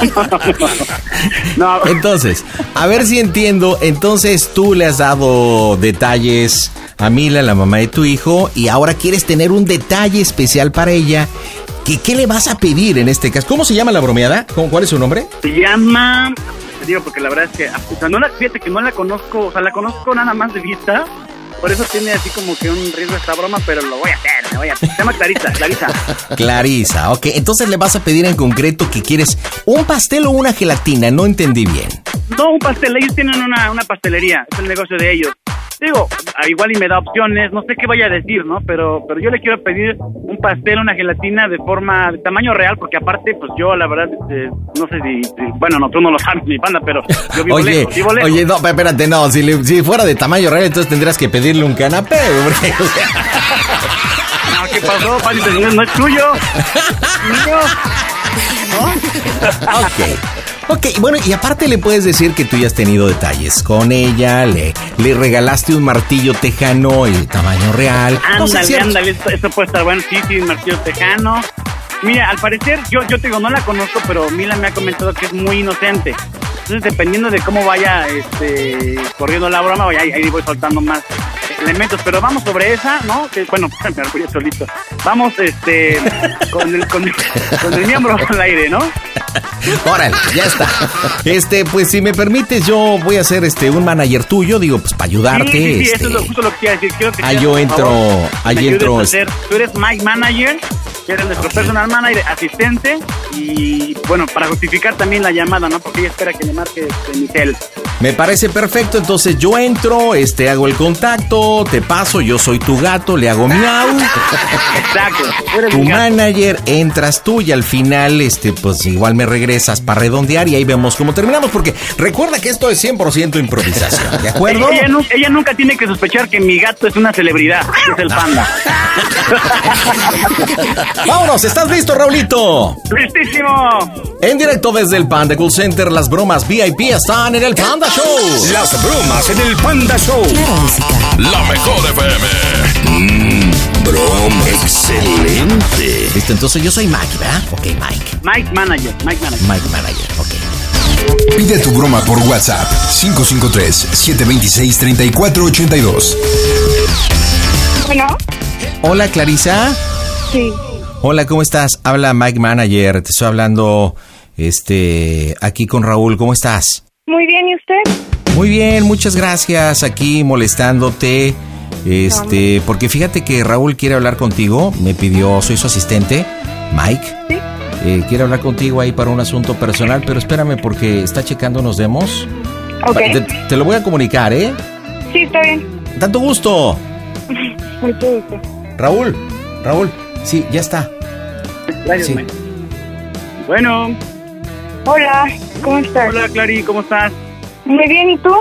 no. Entonces, a ver si entiendo. Entonces, tú le has dado detalles a Mila, la mamá de tu hijo, y ahora quieres tener un detalle especial para ella. ¿Qué, qué le vas a pedir en este caso? ¿Cómo se llama la bromeada? ¿Cuál es su nombre? Se llama te digo porque la verdad es que, o sea, no la, fíjate que no la conozco, o sea, la conozco nada más de vista, por eso tiene así como que un riesgo esta broma, pero lo voy a hacer, lo voy a hacer. Se llama Clarisa, Clarisa. *laughs* Clarisa, ok. Entonces le vas a pedir en concreto que quieres un pastel o una gelatina. No entendí bien. No, un pastel, ellos tienen una, una pastelería, es el negocio de ellos. Digo, a igual y me da opciones, no sé qué vaya a decir, ¿no? Pero, pero yo le quiero pedir un pastel, una gelatina de forma, de tamaño real, porque aparte, pues yo la verdad, este, no sé si, si- bueno, no, tú no lo sabes, mi panda, pero yo vivo Oye, lejos, vivo lejos. oye, no, espérate, no, si, le- si fuera de tamaño real, entonces tendrías que pedirle un canapé, *laughs* sea, No, ¿qué pasó, Pati? No, no es tuyo. *laughs* Mío. Ok. Ok, bueno, y aparte le puedes decir que tú ya has tenido detalles con ella, le, le regalaste un martillo tejano el tamaño real. Ándale, ándale, esto, esto puede estar bueno. Sí, sí, Martillo Tejano. Mira, al parecer, yo, yo te digo, no la conozco, pero Mila me ha comentado que es muy inocente. Entonces, dependiendo de cómo vaya este, corriendo la broma, ahí, ahí voy soltando más elementos. Pero vamos sobre esa, ¿no? Que, bueno, *laughs* me voy solito. Vamos este, *laughs* con, el, con, con el miembro al aire, ¿no? Órale, ya está. Este, pues si me permites, yo voy a ser este un manager tuyo, digo, pues para ayudarte. Sí, sí, sí, este, eso es lo, justo lo que quiero decir. Quiero que Ah, yo por entro- favor, ahí entro, hacer- tú eres Mike Manager, que eres nuestro personal manager, asistente, y bueno, para justificar también la llamada, ¿no? Porque ella espera que le marque este, mi cel. Me parece perfecto, entonces yo entro, este, hago el contacto, te paso, yo soy tu gato, le hago miau. Exacto. Tu manager, entras tú y al final, este, pues igual me regresas para redondear y ahí vemos cómo terminamos, porque recuerda que esto es 100% improvisación, ¿de acuerdo? Ella, ella nunca tiene que sospechar que mi gato es una celebridad, es el panda. *laughs* Vámonos, ¿estás listo, Raulito? ¡Listísimo! En directo desde el Panda Cool Center, las bromas VIP están en el Panda Show. Las bromas en el Panda Show. La mejor FM. Mmm, broma. Excelente. Listo, entonces yo soy Mike, ¿verdad? Ok, Mike. Mike Manager, Mike Manager. Mike Manager, ok. Pide tu broma por WhatsApp 553-726-3482. Bueno, Hola, Clarisa. sí. Hola, ¿cómo estás? Habla Mike Manager. Te estoy hablando, este, aquí con Raúl. ¿Cómo estás? Muy bien, ¿y usted? Muy bien, muchas gracias. Aquí molestándote. Este, porque fíjate que Raúl quiere hablar contigo. Me pidió, soy su asistente, Mike. Sí. Eh, quiere hablar contigo ahí para un asunto personal, pero espérame porque está checando unos demos. Ok. Te, te lo voy a comunicar, ¿eh? Sí, está bien. Tanto gusto. *laughs* Mucho gusto. Raúl, Raúl, sí, ya está. Gracias, Sí. Mike. Bueno, Hola, ¿cómo estás? hola Clary, ¿cómo estás? Muy bien, ¿y tú?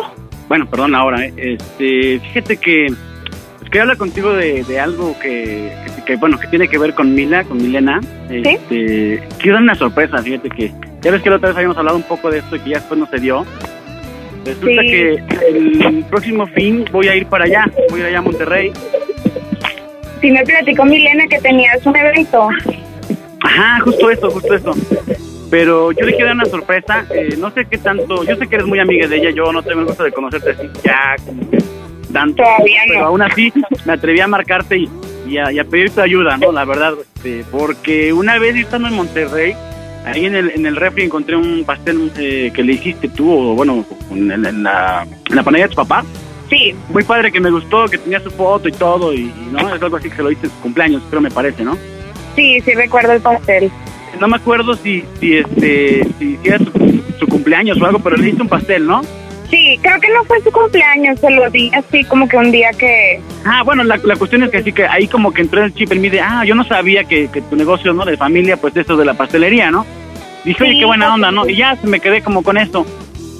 Bueno, perdón ahora, ¿eh? este, fíjate que pues, quería hablar contigo de, de algo que, que, que, bueno, que tiene que ver con Mila, con Milena. Este, quiero dar una sorpresa, fíjate que ya ves que la otra vez habíamos hablado un poco de esto y que ya después no se dio. Resulta Sí. que el próximo fin voy a ir para allá, voy a ir allá a Monterrey. Si me platicó Milena que tenías un evento. Ajá, justo eso, justo eso. Pero yo le quiero dar una sorpresa. eh, no sé qué tanto. Yo sé que eres muy amiga de ella. Yo no tengo el gusto de conocerte así ya, como que tanto. Todavía no. Pero aún así, me atreví a marcarte y, y a, y a pedir tu ayuda, ¿no? La verdad, este, porque una vez estando en Monterrey, ahí en el, en el refri encontré un pastel eh, que le hiciste tú, o bueno, en, en la, en la panadería de tu papá. Sí. Muy padre que me gustó, que tenía su foto y todo, y, y, no, es algo así que se lo hice en su cumpleaños, creo me parece, ¿no? Sí, sí recuerdo el pastel. No me acuerdo si, si este, si, si era su, su cumpleaños o algo, pero le hice un pastel, ¿no? Sí, creo que no fue su cumpleaños, se lo di así como que un día que... Ah, bueno, la, la cuestión es que así que ahí como que entró el chip en mí de, ah, yo no sabía que, que tu negocio, ¿no? De familia, pues eso de la pastelería, ¿no? Dije, oye, Sí, qué buena onda, ¿no? Y ya me quedé como con eso.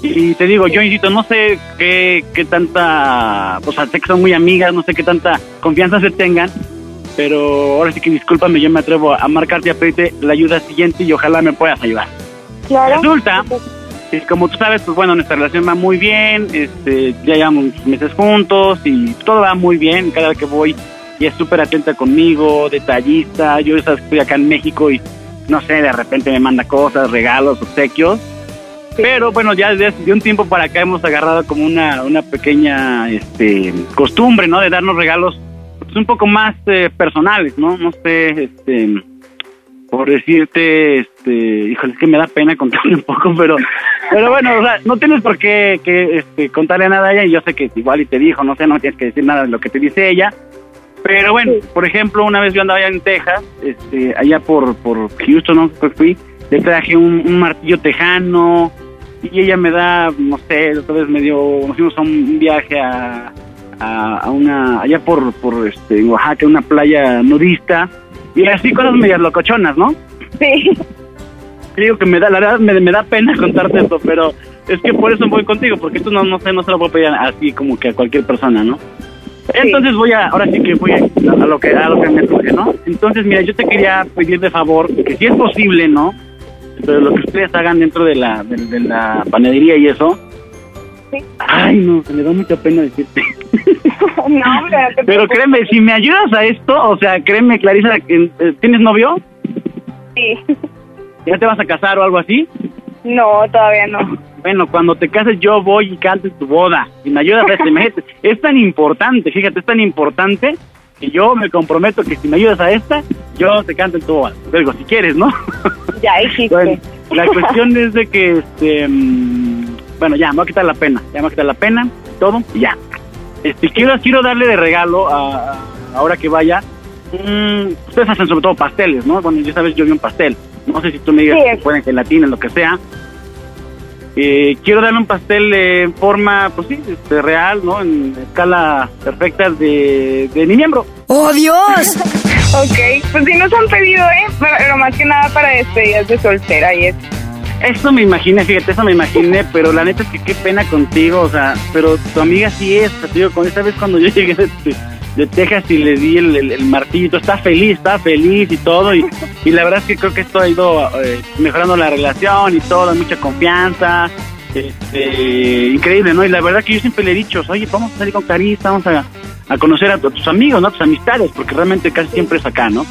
Y te digo, yo insisto, no sé qué, qué tanta, o sea, sé que son muy amigas, no sé qué tanta confianza se tengan, pero ahora sí que discúlpame, yo me atrevo a marcarte a pedirte la ayuda siguiente y ojalá me puedas ayudar. Claro. Resulta, que como tú sabes, pues bueno, nuestra relación va muy bien, este, ya llevamos meses juntos y todo va muy bien, cada vez que voy y es súper atenta conmigo, detallista, yo sabes estoy acá en México y no sé, de repente me manda cosas, regalos, obsequios, pero bueno, ya desde de un tiempo para acá hemos agarrado como una, una pequeña este, costumbre, ¿no? De darnos regalos un poco más eh, personales, ¿no? No sé, este, por decirte, este, híjole, es que me da pena contarle un poco, pero, pero bueno, o sea, no tienes por qué que, este, contarle nada a ella y yo sé que igual y te dijo, no sé, no tienes que decir nada de lo que te dice ella. Pero bueno, por ejemplo, una vez yo andaba allá en Texas, este, allá por, por Houston, ¿no? Pues fui, le traje un, un martillo tejano y ella me da, no sé, otra vez me dio, nos fuimos a un viaje a, a, a una, allá por, por este, en Oaxaca, una playa nudista y así cosas medias locochonas, ¿no? Sí. Digo que me da, la verdad me, me da pena contarte esto, pero es que por eso voy contigo, porque esto no, no sé, no se lo puedo pedir así como que a cualquier persona, ¿no? Entonces voy a, ahora sí que voy a, a lo que a lo que me surge, ¿no? Entonces, mira, yo te quería pedir de favor que si es posible, ¿no? Pero lo que ustedes hagan dentro de la, de, de la panadería y eso. Ay, no, se me da mucha pena decirte. *laughs* no, hombre, no te Pero créeme, si me ayudas a esto, o sea, créeme, Clarisa, eh, ¿tienes novio? Sí. ¿Ya te vas a casar o algo así? No, todavía no. Bueno, cuando te cases yo voy y canto en tu boda y me ayudas a esto. Imagínate, *laughs* es tan importante, fíjate, es tan importante que yo me comprometo que si me ayudas a esta, yo te canto en tu boda. Luego, si quieres, ¿no? Ya *laughs* dijiste. Bueno, la cuestión es de que, este, mm, bueno, ya, me va a quitar la pena, ya me va a quitar la pena, todo, y ya. Este, quiero, quiero darle de regalo a, a- ahora que vaya, mm, ustedes hacen sobre todo pasteles, ¿no? Bueno, ya sabes, yo vi un pastel, no sé si tú me digas Sí. que pueden gelatina, lo que sea. Eh, quiero darle un pastel en forma, pues sí, este, real, ¿no? En escala perfecta de, de mi miembro. ¡Oh, Dios! *laughs* ok, pues sí nos han pedido, ¿eh? Pero, pero más que nada para despedidas de soltera y eso. Eso me imaginé, fíjate, eso me imaginé, pero la neta es que qué pena contigo, o sea, pero tu amiga sí es, o sea, te digo, con esta vez cuando yo *laughs* llegué de, de Texas y le di el, el, el martillito, está feliz, está feliz y todo, y, y la verdad es que creo que esto ha ido eh, mejorando la relación y todo, mucha confianza, este, increíble, ¿no? Y la verdad que yo siempre le he dicho, oye, vamos a salir con Carista, vamos a, a conocer a, tu- a tus amigos, ¿no? Tus amistades, porque realmente casi siempre es acá, ¿no?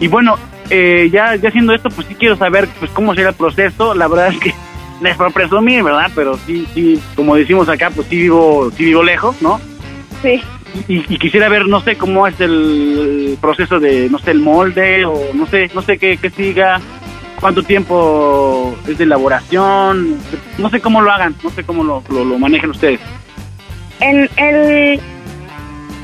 Y bueno, eh, ya, ya haciendo esto, pues sí quiero saber pues cómo será el proceso. La verdad es que no es por presumir, ¿verdad? Pero sí, sí, como decimos acá, pues sí vivo, sí vivo lejos, ¿no? Sí. Y, y quisiera ver, no sé, cómo es el proceso de, no sé, el molde o no sé, no sé qué, qué siga, cuánto tiempo es de elaboración, no sé cómo lo hagan, no sé cómo lo, lo, lo manejan ustedes. En el,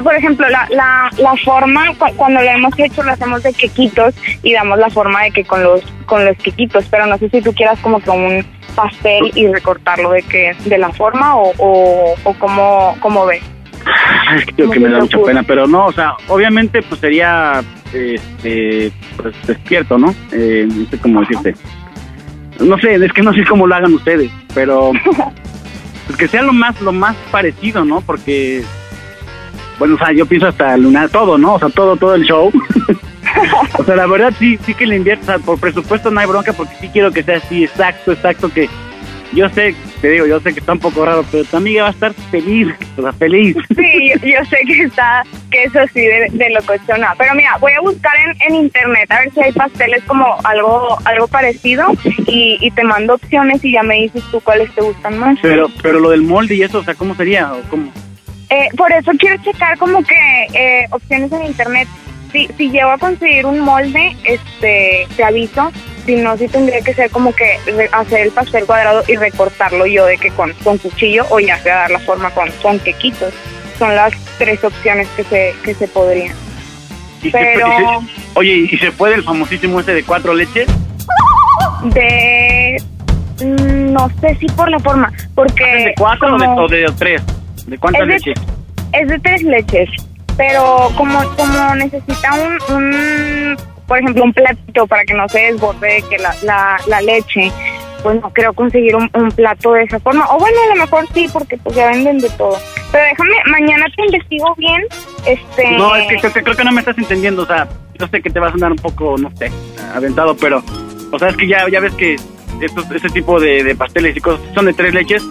por ejemplo, la, la, la forma, cu- cuando lo hemos hecho, lo hacemos de quequitos y damos la forma de que con los con los quequitos, pero no sé si tú quieras como que un pastel y recortarlo de que de la forma o, o, o cómo, cómo ves. Es que creo que me da mucha pena, pero no, o sea, obviamente pues sería este, pues despierto, ¿no? Eh, no sé cómo decirte. No sé, es que no sé cómo lo hagan ustedes, pero *laughs* pues que sea lo más lo más parecido, ¿no? Porque bueno, o sea, yo pienso hasta lunar todo, ¿no? O sea, todo todo el show. *laughs* o sea, la verdad sí sí que le invierto, o sea, por presupuesto no hay bronca porque sí quiero que sea así exacto, exacto que yo sé, te digo, yo sé que está un poco raro, pero tu amiga va a estar feliz, o sea, feliz. *laughs* Sí, yo, yo sé que está, que eso sí de, de locochona. Pero mira, voy a buscar en, en internet a ver si hay pasteles como algo, algo parecido y, y te mando opciones y ya me dices tú cuáles te gustan más. Pero, pero lo del molde y eso, o sea, ¿cómo sería? ¿O cómo? Eh, por eso quiero checar como que eh, opciones en internet. Si, si llego a conseguir un molde, este, te aviso Si no, sí tendría que ser como que hacer el pastel cuadrado y recortarlo yo de que con, con cuchillo o ya sea dar la forma con, con quequitos. Son las tres opciones que se, que se podrían. Y se- Pero y se- oye, ¿y se puede el famosísimo ese de cuatro leches? de... mm, No sé si por la forma, porque... ¿De cuatro o de, como- o de tres? ¿De cuántas Es de- leches? Es de tres leches, pero como como necesita un, un, por ejemplo, un platito para que no se desborde que la, la, la leche, pues no creo conseguir un, un plato de esa forma. O bueno, a lo mejor sí, porque pues ya venden de todo. Pero déjame, mañana te investigo bien. Este... No, es que creo, que creo que no me estás entendiendo, o sea, yo sé que te vas a andar un poco, no sé, aventado, pero, o sea, es que ya, ya ves que estos, este tipo de, de pasteles y cosas son de tres leches,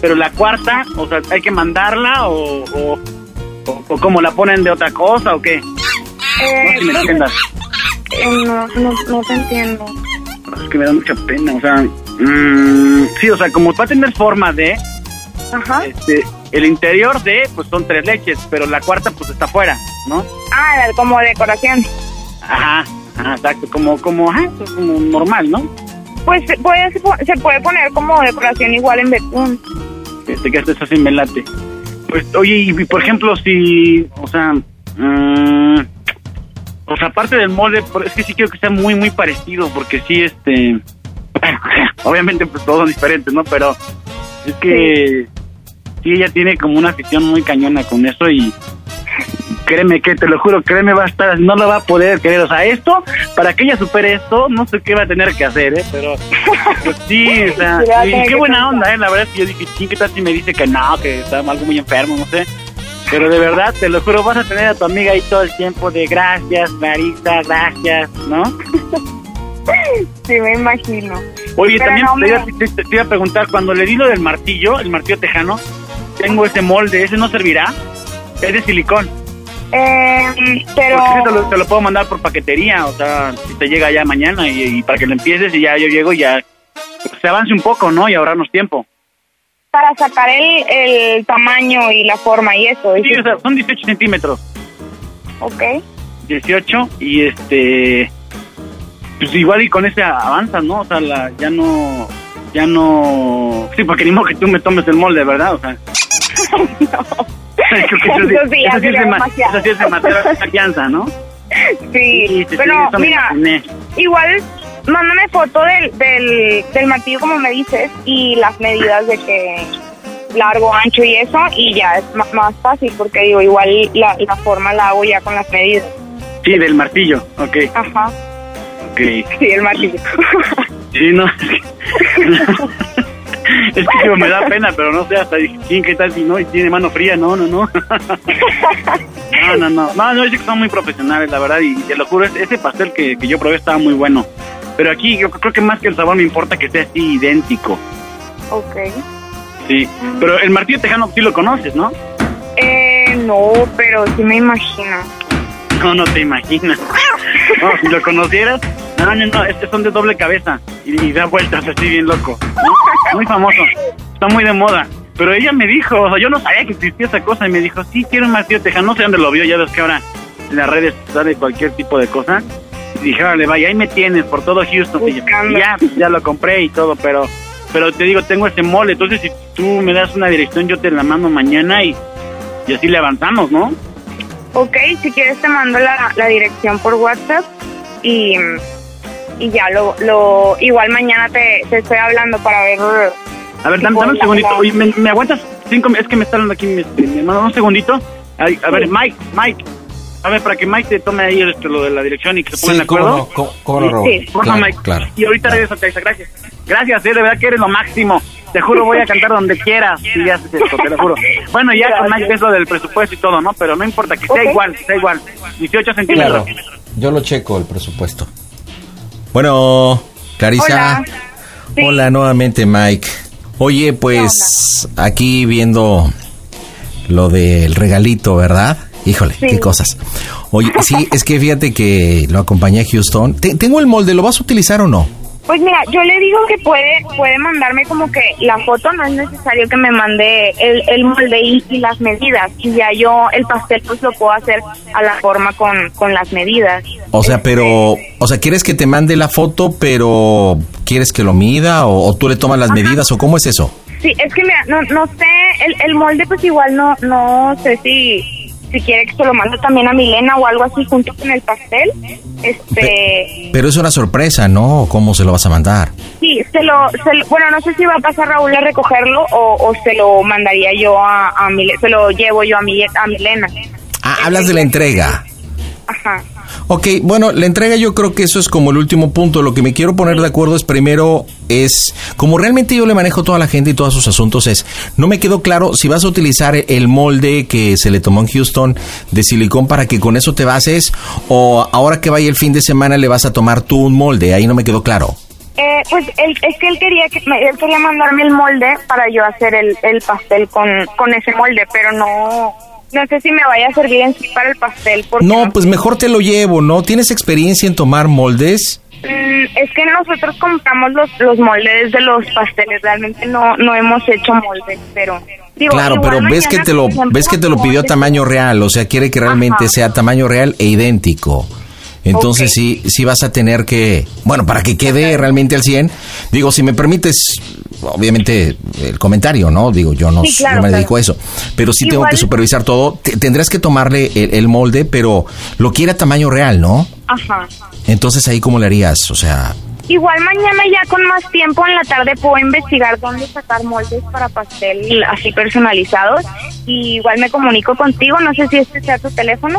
pero la cuarta, o sea, hay que mandarla o, o, o, o como la ponen de otra cosa o qué. eh, No si me entiendas. eh, no, no, no te entiendo. Es que me da mucha pena, o sea, mm, sí, o sea, como va a tener forma de, Ajá. este, el interior de, pues son tres leches, pero la cuarta pues está afuera, ¿no? Ah, como decoración. Ajá, ajá, exacto, como, como, ajá, pues, como normal, ¿no? Pues se puede, se puede poner como decoración igual en betún. Este, que esto así me late. Pues, oye, y, por ejemplo, si, o sea, mm, o sea, aparte del molde, es que sí quiero que sea muy, muy parecido, porque sí, este, *laughs* obviamente pues todos son diferentes, ¿no? Pero es que sí, ella tiene como una afición muy cañona con eso y créeme que, te lo juro, créeme, va a estar, no lo va a poder querer, o sea, esto, para que ella supere esto, no sé qué va a tener que hacer, ¿eh? Pero pues, sí, o sea, *laughs* y qué buena onda, ¿eh? La verdad es que yo dije, "Chin, ¿qué tal si me dice que no, que está algo muy enfermo, no sé? Pero de verdad, te lo juro, vas a tener a tu amiga ahí todo el tiempo de gracias, Marisa, gracias, ¿no? *laughs* Sí, me imagino. Oye, Pero también no te, iba, te- te iba a preguntar, cuando le di lo del martillo, el martillo tejano, tengo ese molde, ¿ese no servirá? Es de silicón. Eh, pero... Ese te lo, te lo puedo mandar por paquetería, o sea, si te llega ya mañana y, y para que lo empieces y ya yo llego y ya pues, se avance un poco, ¿no? Y ahorrarnos tiempo. Para sacar el, el tamaño y la forma y eso. Sí, o sea, son 18 centímetros. Ok. 18 y este pues igual y con ese avanza, ¿no? O sea, la, ya no ya no sí, porque ni modo que tú me tomes el molde, ¿verdad? O sea, *laughs* que *laughs* eso, sí- es demasiada *laughs* confianza, ¿no? Sí, sí, sí, pero mira, igual mándame foto del, del, del martillo como me dices y las medidas de que largo, ancho y eso y ya es más fácil porque digo, igual la, la forma la hago ya con las medidas. Sí, del martillo, ok, Ajá, ok. sí, el martillo. Sí, no. *laughs* es que me da pena, pero no sé, hasta "Chin, ¿qué tal si no? Y tiene mano fría, no, no, no. *laughs* no, no, no. No, no, que son muy profesionales, la verdad, y te lo juro, ese- ese pastel que, que yo probé estaba muy bueno. Pero aquí yo creo que más que el sabor me importa que sea así idéntico. ok. Sí. Pero el martillo tejano sí lo conoces, ¿no? Eh, no, pero sí me imagino. *laughs* No, no te imaginas. *laughs* No, si lo conocieras. No, no, no, estos son de doble cabeza. Y, y da vueltas así bien loco. ¿no? Muy famoso. Está muy de moda. Pero ella me dijo, o sea, yo no sabía que existía esa cosa. Y me dijo, sí, quiero un martillo tejano. No sé dónde lo vio, ya ves que ahora en las redes sale cualquier tipo de cosa. Y dije, órale, vaya, ahí me tienes por todo Houston. Y, ya, ya lo compré y todo, pero pero te digo, tengo ese mole. Entonces, si tú me das una dirección, yo te la mando mañana y, y así le avanzamos, ¿no? Ok, si quieres te mando la, la dirección por WhatsApp y, y ya lo, lo igual mañana te, te estoy hablando para ver. A ver, dame, dame un segundito. Oye, ¿me, me aguantas cinco? Es que me está hablando aquí mi, mi hermano. Un segundito. Ay, a ver, Mike, Mike. A ver, para que Mike te tome ahí este, lo de la dirección y que se pongan Sí, de cómo acuerdo. no, cómo- cómo no. Sí, porfa, Claro, Mike. claro. Y ahorita regreso a. Gracias. Gracias, eh, de verdad que eres lo máximo. Te juro, voy a cantar donde quieras si ya haces esto, te lo juro. Bueno, ya con Mike ves lo del presupuesto y todo, ¿no? Pero no importa, que sea igual, sea igual. 18 centímetros. Claro, yo lo checo el presupuesto. Bueno, Clarisa. Hola, nuevamente, Mike. Oye, pues aquí viendo lo del regalito, ¿verdad? Híjole, qué cosas. Oye, sí, es que fíjate que lo acompañé a Houston. Te- tengo el molde, ¿lo vas a utilizar o no? Pues mira, yo le digo que puede puede mandarme como que la foto, no es necesario que me mande el, el molde y, y las medidas. Y ya yo el pastel pues lo puedo hacer a la forma con, con las medidas. O sea, pero, o sea, ¿quieres que te mande la foto, pero quieres que lo mida o, o tú le tomas las medidas o cómo es eso? Sí, es que mira, no, no sé, el, el molde pues igual no, no sé si, si quiere que se lo mande también a Milena o algo así junto con el pastel. Este, Pero es una sorpresa, ¿no? ¿Cómo se lo vas a mandar? sí, se lo, se lo- bueno, no sé si va a pasar Raúl a recogerlo o, o se lo mandaría yo a, a Milena, se lo llevo yo a, mi, a Milena. Ah, hablas de la entrega. Ajá. Ok, bueno, la entrega yo creo que eso es como el último punto. Lo que me quiero poner de acuerdo es primero es, como realmente yo le manejo a toda la gente y todos sus asuntos es, no me quedó claro si vas a utilizar el molde que se le tomó en Houston de silicón para que con eso te bases o ahora que vaya el fin de semana le vas a tomar tú un molde. Ahí no me quedó claro. Eh, pues él, es que él quería que me- él quería mandarme el molde para yo hacer el, el pastel con, con ese molde, pero no no sé si me vaya a servir en sí para el pastel porque No, pues mejor te lo llevo, ¿no? ¿Tienes experiencia en tomar moldes? Mm, es que nosotros compramos los, los moldes de los pasteles, realmente no no hemos hecho moldes, pero digo, Claro, pero ves que te lo ves que te lo pidió tamaño real, o sea, quiere que realmente Ajá. sea tamaño real e idéntico. Entonces sí sí vas a tener que, bueno, para que quede realmente al 100, digo, si me permites obviamente el comentario, ¿no? Digo, yo no, Sí, claro, no me claro. dedico a eso, pero sí tengo que supervisar todo. Te- tendrás que tomarle el, el molde, pero lo quiere a tamaño real, ¿no? Ajá. Entonces ahí cómo le harías, o sea, Igual mañana ya con más tiempo en la tarde puedo investigar dónde sacar moldes para pastel así personalizados. Y igual me comunico contigo, no sé si este sea tu teléfono.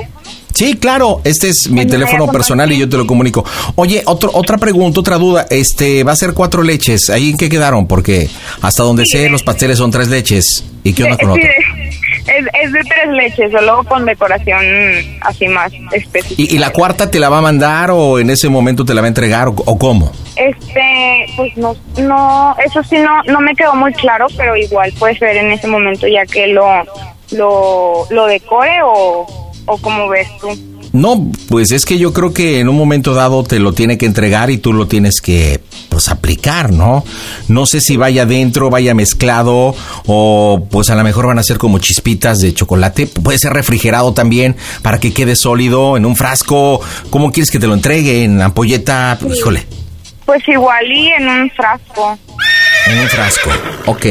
Sí, claro, este es mi Mañana teléfono personal y yo te lo comunico. Oye, otro, otra pregunta, otra duda, este, va a ser cuatro leches, ¿ahí en qué quedaron? Porque hasta donde sé, los pasteles son tres leches. ¿Y qué onda con Sí, otro? es, es de tres leches, solo con decoración así más específica. ¿Y, y la cuarta te la va a mandar o en ese momento te la va a entregar o, o cómo? Este, pues no, no, eso sí no, no me quedó muy claro, pero igual puede ser en ese momento ya que lo, lo, lo decore o, o como ves tú. No, pues es que yo creo que en un momento dado te lo tiene que entregar y tú lo tienes que pues aplicar, ¿no? No sé si vaya dentro, vaya mezclado o pues a lo mejor van a ser como chispitas de chocolate, puede ser refrigerado también para que quede sólido en un frasco. ¿Cómo quieres que te lo entregue en ampolleta? Híjole, Pues igual y en un frasco. en un frasco. Ok.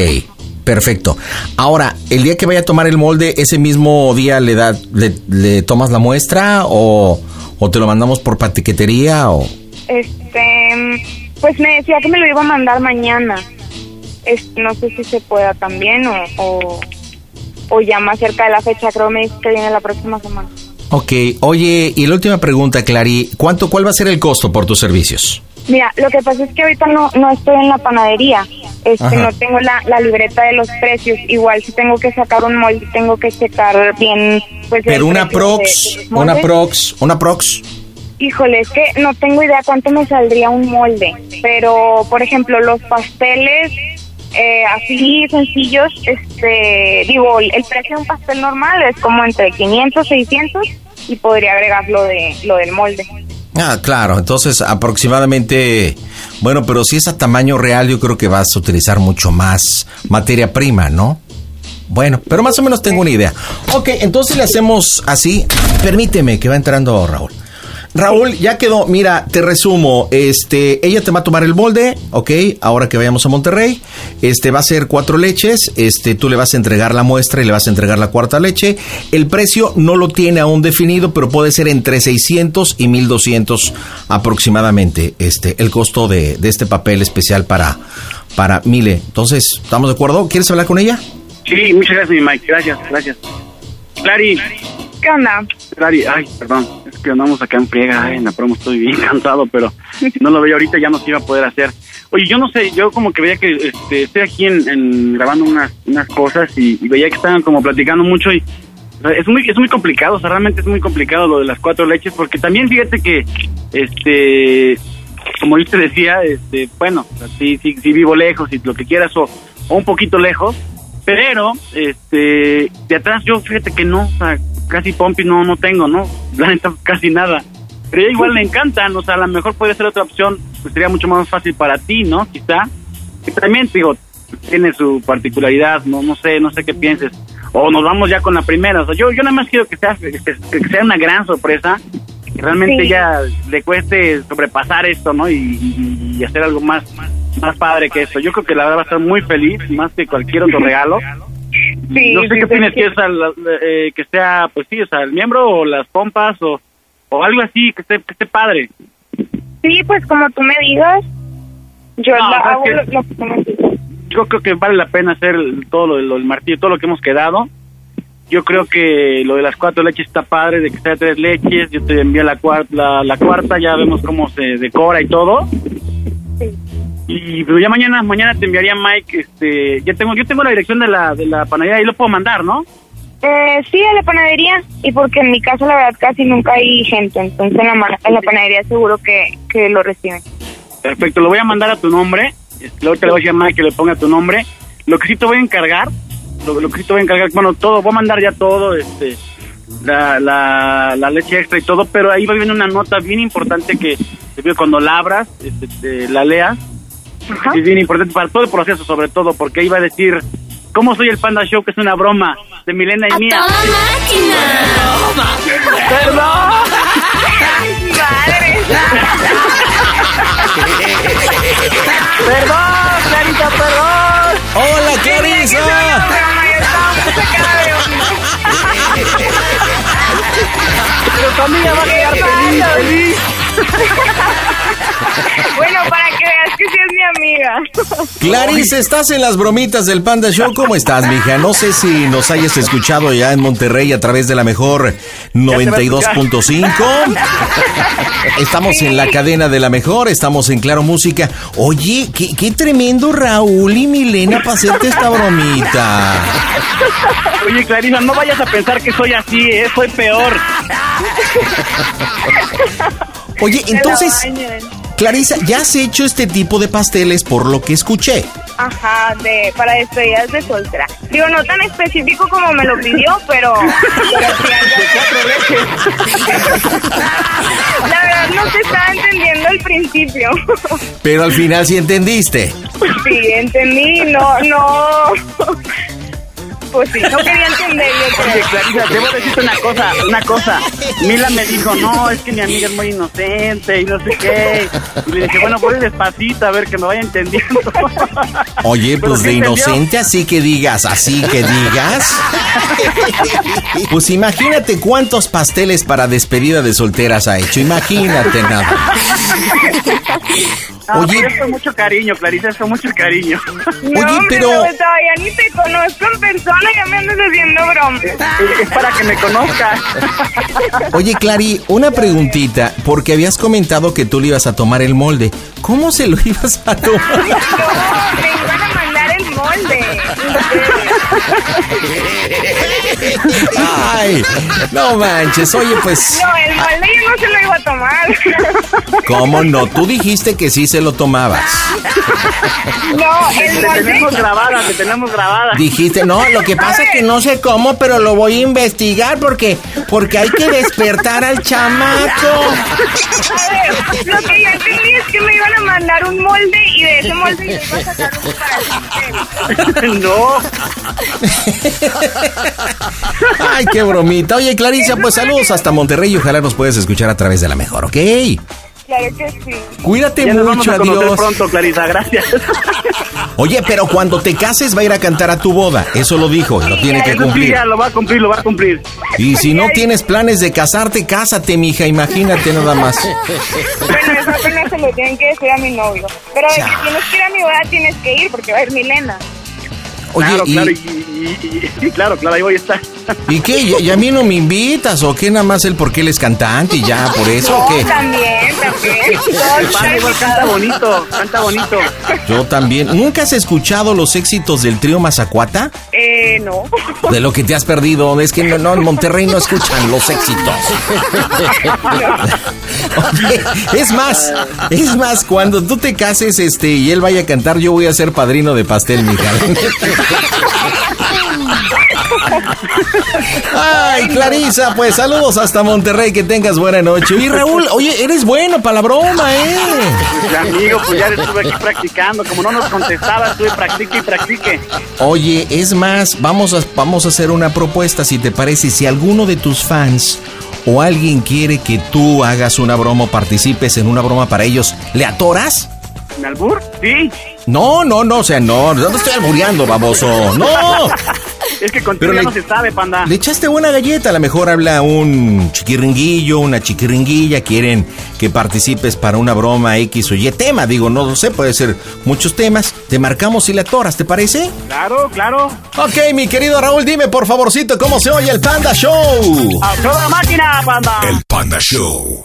Perfecto. Ahora, el día que vaya a tomar el molde, ese mismo día le da, le, le tomas la muestra o, o te lo mandamos por paquetería o Este, pues me decía que me lo iba a mandar mañana. No sé si se pueda también o, o, o ya más cerca de la fecha, creo me dice que viene la próxima semana. Ok, oye, y la última pregunta, Clary, ¿cuánto, cuál va a ser el costo por tus servicios? Mira, lo que pasa es que ahorita no, no estoy en la panadería, este, Ajá. no tengo la, la libreta de los precios, igual si tengo que sacar un molde, tengo que checar bien, pues... Pero una de- prox, de una prox, una prox. Híjole, es que no tengo idea cuánto me saldría un molde, pero por ejemplo los pasteles eh, así sencillos, este, digo, el precio de un pastel normal es como entre 500, 600 y podría agregar lo de lo del molde. Ah, claro, entonces aproximadamente, bueno, pero si es a tamaño real, yo creo que vas a utilizar mucho más materia prima, ¿no? Bueno, pero más o menos tengo una idea. Ok, entonces le hacemos así. Permíteme que va entrando Raúl. Raúl, ya quedó. Mira, te resumo. Este, ella te va a tomar el molde, ok. Ahora que vayamos a Monterrey, este va a ser cuatro leches. Este, tú le vas a entregar la muestra y le vas a entregar la cuarta leche. El precio no lo tiene aún definido, pero puede ser entre 600 y 1200 aproximadamente. Este, el costo de, de este papel especial para para Mile. Entonces, ¿estamos de acuerdo? ¿Quieres hablar con ella? Sí, muchas gracias, mi Mike. Gracias, gracias. Clary, ¿Qué onda? Clary, ay, perdón, que andamos acá en friega, ay, en la promo estoy bien *laughs* cansado, pero no lo veía ahorita ya no se iba a poder hacer. Oye, yo no sé, yo como que veía que este, estoy aquí en, grabando unas, unas cosas y, veía que estaban como platicando mucho y es muy es muy complicado, o sea, realmente es muy complicado lo de las cuatro leches porque también fíjate que este como yo te decía, este, bueno, o sí, sí, sí vivo lejos y lo que quieras o, un poquito lejos, pero este de atrás yo fíjate que no, casi pompi no no tengo, ¿no? La neta casi nada. pero ella igual le encantan, o sea, a lo mejor puede ser otra opción, pues sería mucho más fácil para ti, ¿no? Quizá. Que también, digo, tiene su particularidad, no no sé, no sé qué pienses. O nos vamos ya con la primera, o sea, yo, yo nada más quiero que sea, que, sea una gran sorpresa, que realmente Sí. ya le cueste sobrepasar esto, ¿no? Y, y- y hacer algo más, más padre que esto. Yo creo que la verdad va a estar muy feliz, más que cualquier otro regalo. *laughs* Sí, no sé sí, qué opinas sí. que, es al- eh, que sea, pues sí, o sea, el miembro o las pompas o, o algo así, que esté, que esté padre. Sí, pues como tú me digas, yo No, ¿sabes hago lo, que tú me digas. Yo creo que vale la pena hacer el- todo lo, del- lo del martillo, todo lo que hemos quedado. Yo creo que lo de las cuatro leches está padre, de que sea tres leches. Yo te envío la, cuar- la, la cuarta, ya vemos cómo se decora y todo. Y pero ya mañana, mañana te enviaría Mike, este, ya tengo, yo tengo la dirección de la, de la panadería y lo puedo mandar, ¿no? Eh, sí, a la panadería, y porque en mi casa la verdad casi nunca hay gente, entonces en la, ma- en la panadería seguro que, que lo reciben. Perfecto, lo voy a mandar a tu nombre. Este, Luego te le voy a decir a Mike que le ponga tu nombre. Lo que sí te voy a encargar, lo, lo que sí te voy a encargar, bueno, todo, voy a mandar ya todo, este, la, la, la leche extra y todo, pero ahí va a venir una nota bien importante que te pido cuando la abras, este, te- la leas. Es bien importante para todo el proceso, sobre todo, porque va a decir, ¿cómo soy el Panda Show? Que es una broma de Milena y mía. ¡Perdón! ¡Madre! ¡Perdón, Clarita, perdón! ¡Hola, Clarisa! Pero tu amiga va a quedar feliz, feliz. Bueno, para que veas que sí es mi amiga. Clarisa, estás en las bromitas del Panda Show. ¿Cómo estás, mija? No sé si nos hayas escuchado ya en Monterrey a través de la mejor 92.5. Estamos en la cadena de la mejor, estamos en Claro Música. Oye, qué, qué tremendo Raúl y Milena para hacerte esta bromita. Oye, Clarisa, no vayas a pensar que soy así, ¿eh? Soy peor. Oye, entonces, Clarisa, ya has hecho este tipo de pasteles por lo que escuché. Ajá, de, para despedidas de soltera. Digo, no tan específico como me lo pidió, pero... *laughs* *laughs* La verdad no se estaba entendiendo al principio. Pero al final sí entendiste. Sí, entendí, no, no... Pues sí, no quería entender yo Oye. Clarisa, debo decirte una cosa, una cosa. Mila me dijo, no, es que mi amiga es muy inocente y no sé qué. Y le dije, bueno, voy despacito a ver que me vaya entendiendo. *laughs* Oye, pues de inocente así que digas, así que digas. *laughs* Pues imagínate cuántos pasteles para despedida de solteras ha hecho. Imagínate nada. *laughs* No, Oye. pero es con mucho cariño, Clarisa, es con mucho cariño. *laughs* No, Oye, pero- no, todavía ni te conozco en persona, ya me andas haciendo broma. *laughs* Es para que me conozcas. *laughs* Oye, Clary, una preguntita, porque habías comentado que tú le ibas a tomar el molde. ¿Cómo se lo ibas a tomar? No, me iban a mandar el molde. Ay, no manches. Oye, pues, No, el molde yo no se lo iba a tomar. ¿cómo no? Tú dijiste que sí se lo tomabas. No, el Te tenemos grabada, te tenemos grabada. Dijiste, no, lo que pasa es que no sé cómo, pero lo voy a investigar porque, porque hay que despertar al chamaco. A ver, lo que yo entendí es que me iban a mandar un molde y de ese molde yo iba a sacar un para *laughs* no. *laughs* Ay, qué bromita. Oye, Clarisa, pues saludos hasta Monterrey y ojalá nos puedas escuchar a través de la mejor, ¿ok? Claro que sí. Cuídate Ya nos vamos mucho, a conocer adiós. pronto, Clarisa, gracias. *laughs* Oye, pero cuando te cases va a ir a cantar a tu boda. Eso lo dijo y lo tiene que cumplir. ya lo va a cumplir, lo va a cumplir. Y si no tienes planes de casarte, cásate, mija, imagínate nada más. Bueno, eso apenas se lo tienen que decir a mi novio. Pero que tienes que ir a mi boda, tienes que ir porque va a ir Milena. Oye, claro, y- claro, y, y- y- y claro, claro, ahí voy a estar. ¿Y qué? ¿Y, y a mí no me invitas? ¿O qué? Nada más el porque él es cantante y ya, por *laughs* eso, ¿o qué? También, también. *laughs* El padre igual canta bonito, canta bonito. Yo también. ¿Nunca has escuchado los éxitos del trío Mazacuata? Eh, no. *laughs* De lo que te has perdido. Es que no, no, en Monterrey no escuchan los éxitos. Oye, es más, es más, cuando tú te cases este y él vaya a cantar, yo voy a ser padrino de pastel, mija. Ay, Clarisa, pues saludos hasta Monterrey, que tengas buena noche. Y Raúl, oye, eres bueno para la broma, ¿eh? Pues, amigo, pues ya estuve aquí practicando. Como no nos contestaba, estuve practique y practique. Oye, es más, vamos a, vamos a hacer una propuesta, si te parece, si alguno de tus fans o alguien quiere que tú hagas una broma o participes en una broma para ellos, ¿le atoras? ¿En albur? Sí. No, no, no, o sea, no, no te estoy albureando, baboso. No. *laughs* Es que contigo ya le- no se sabe, panda. Le echaste buena galleta, a lo mejor habla un chiquiringuillo, una chiquiringuilla, quieren que participes para una broma X o Y tema, digo, no lo sé, puede ser muchos temas. Te marcamos y le atoras, ¿te parece? Claro, claro. Ok, mi querido Raúl, dime por favorcito cómo se oye el Panda Show. ¡A toda máquina, panda! El Panda Show.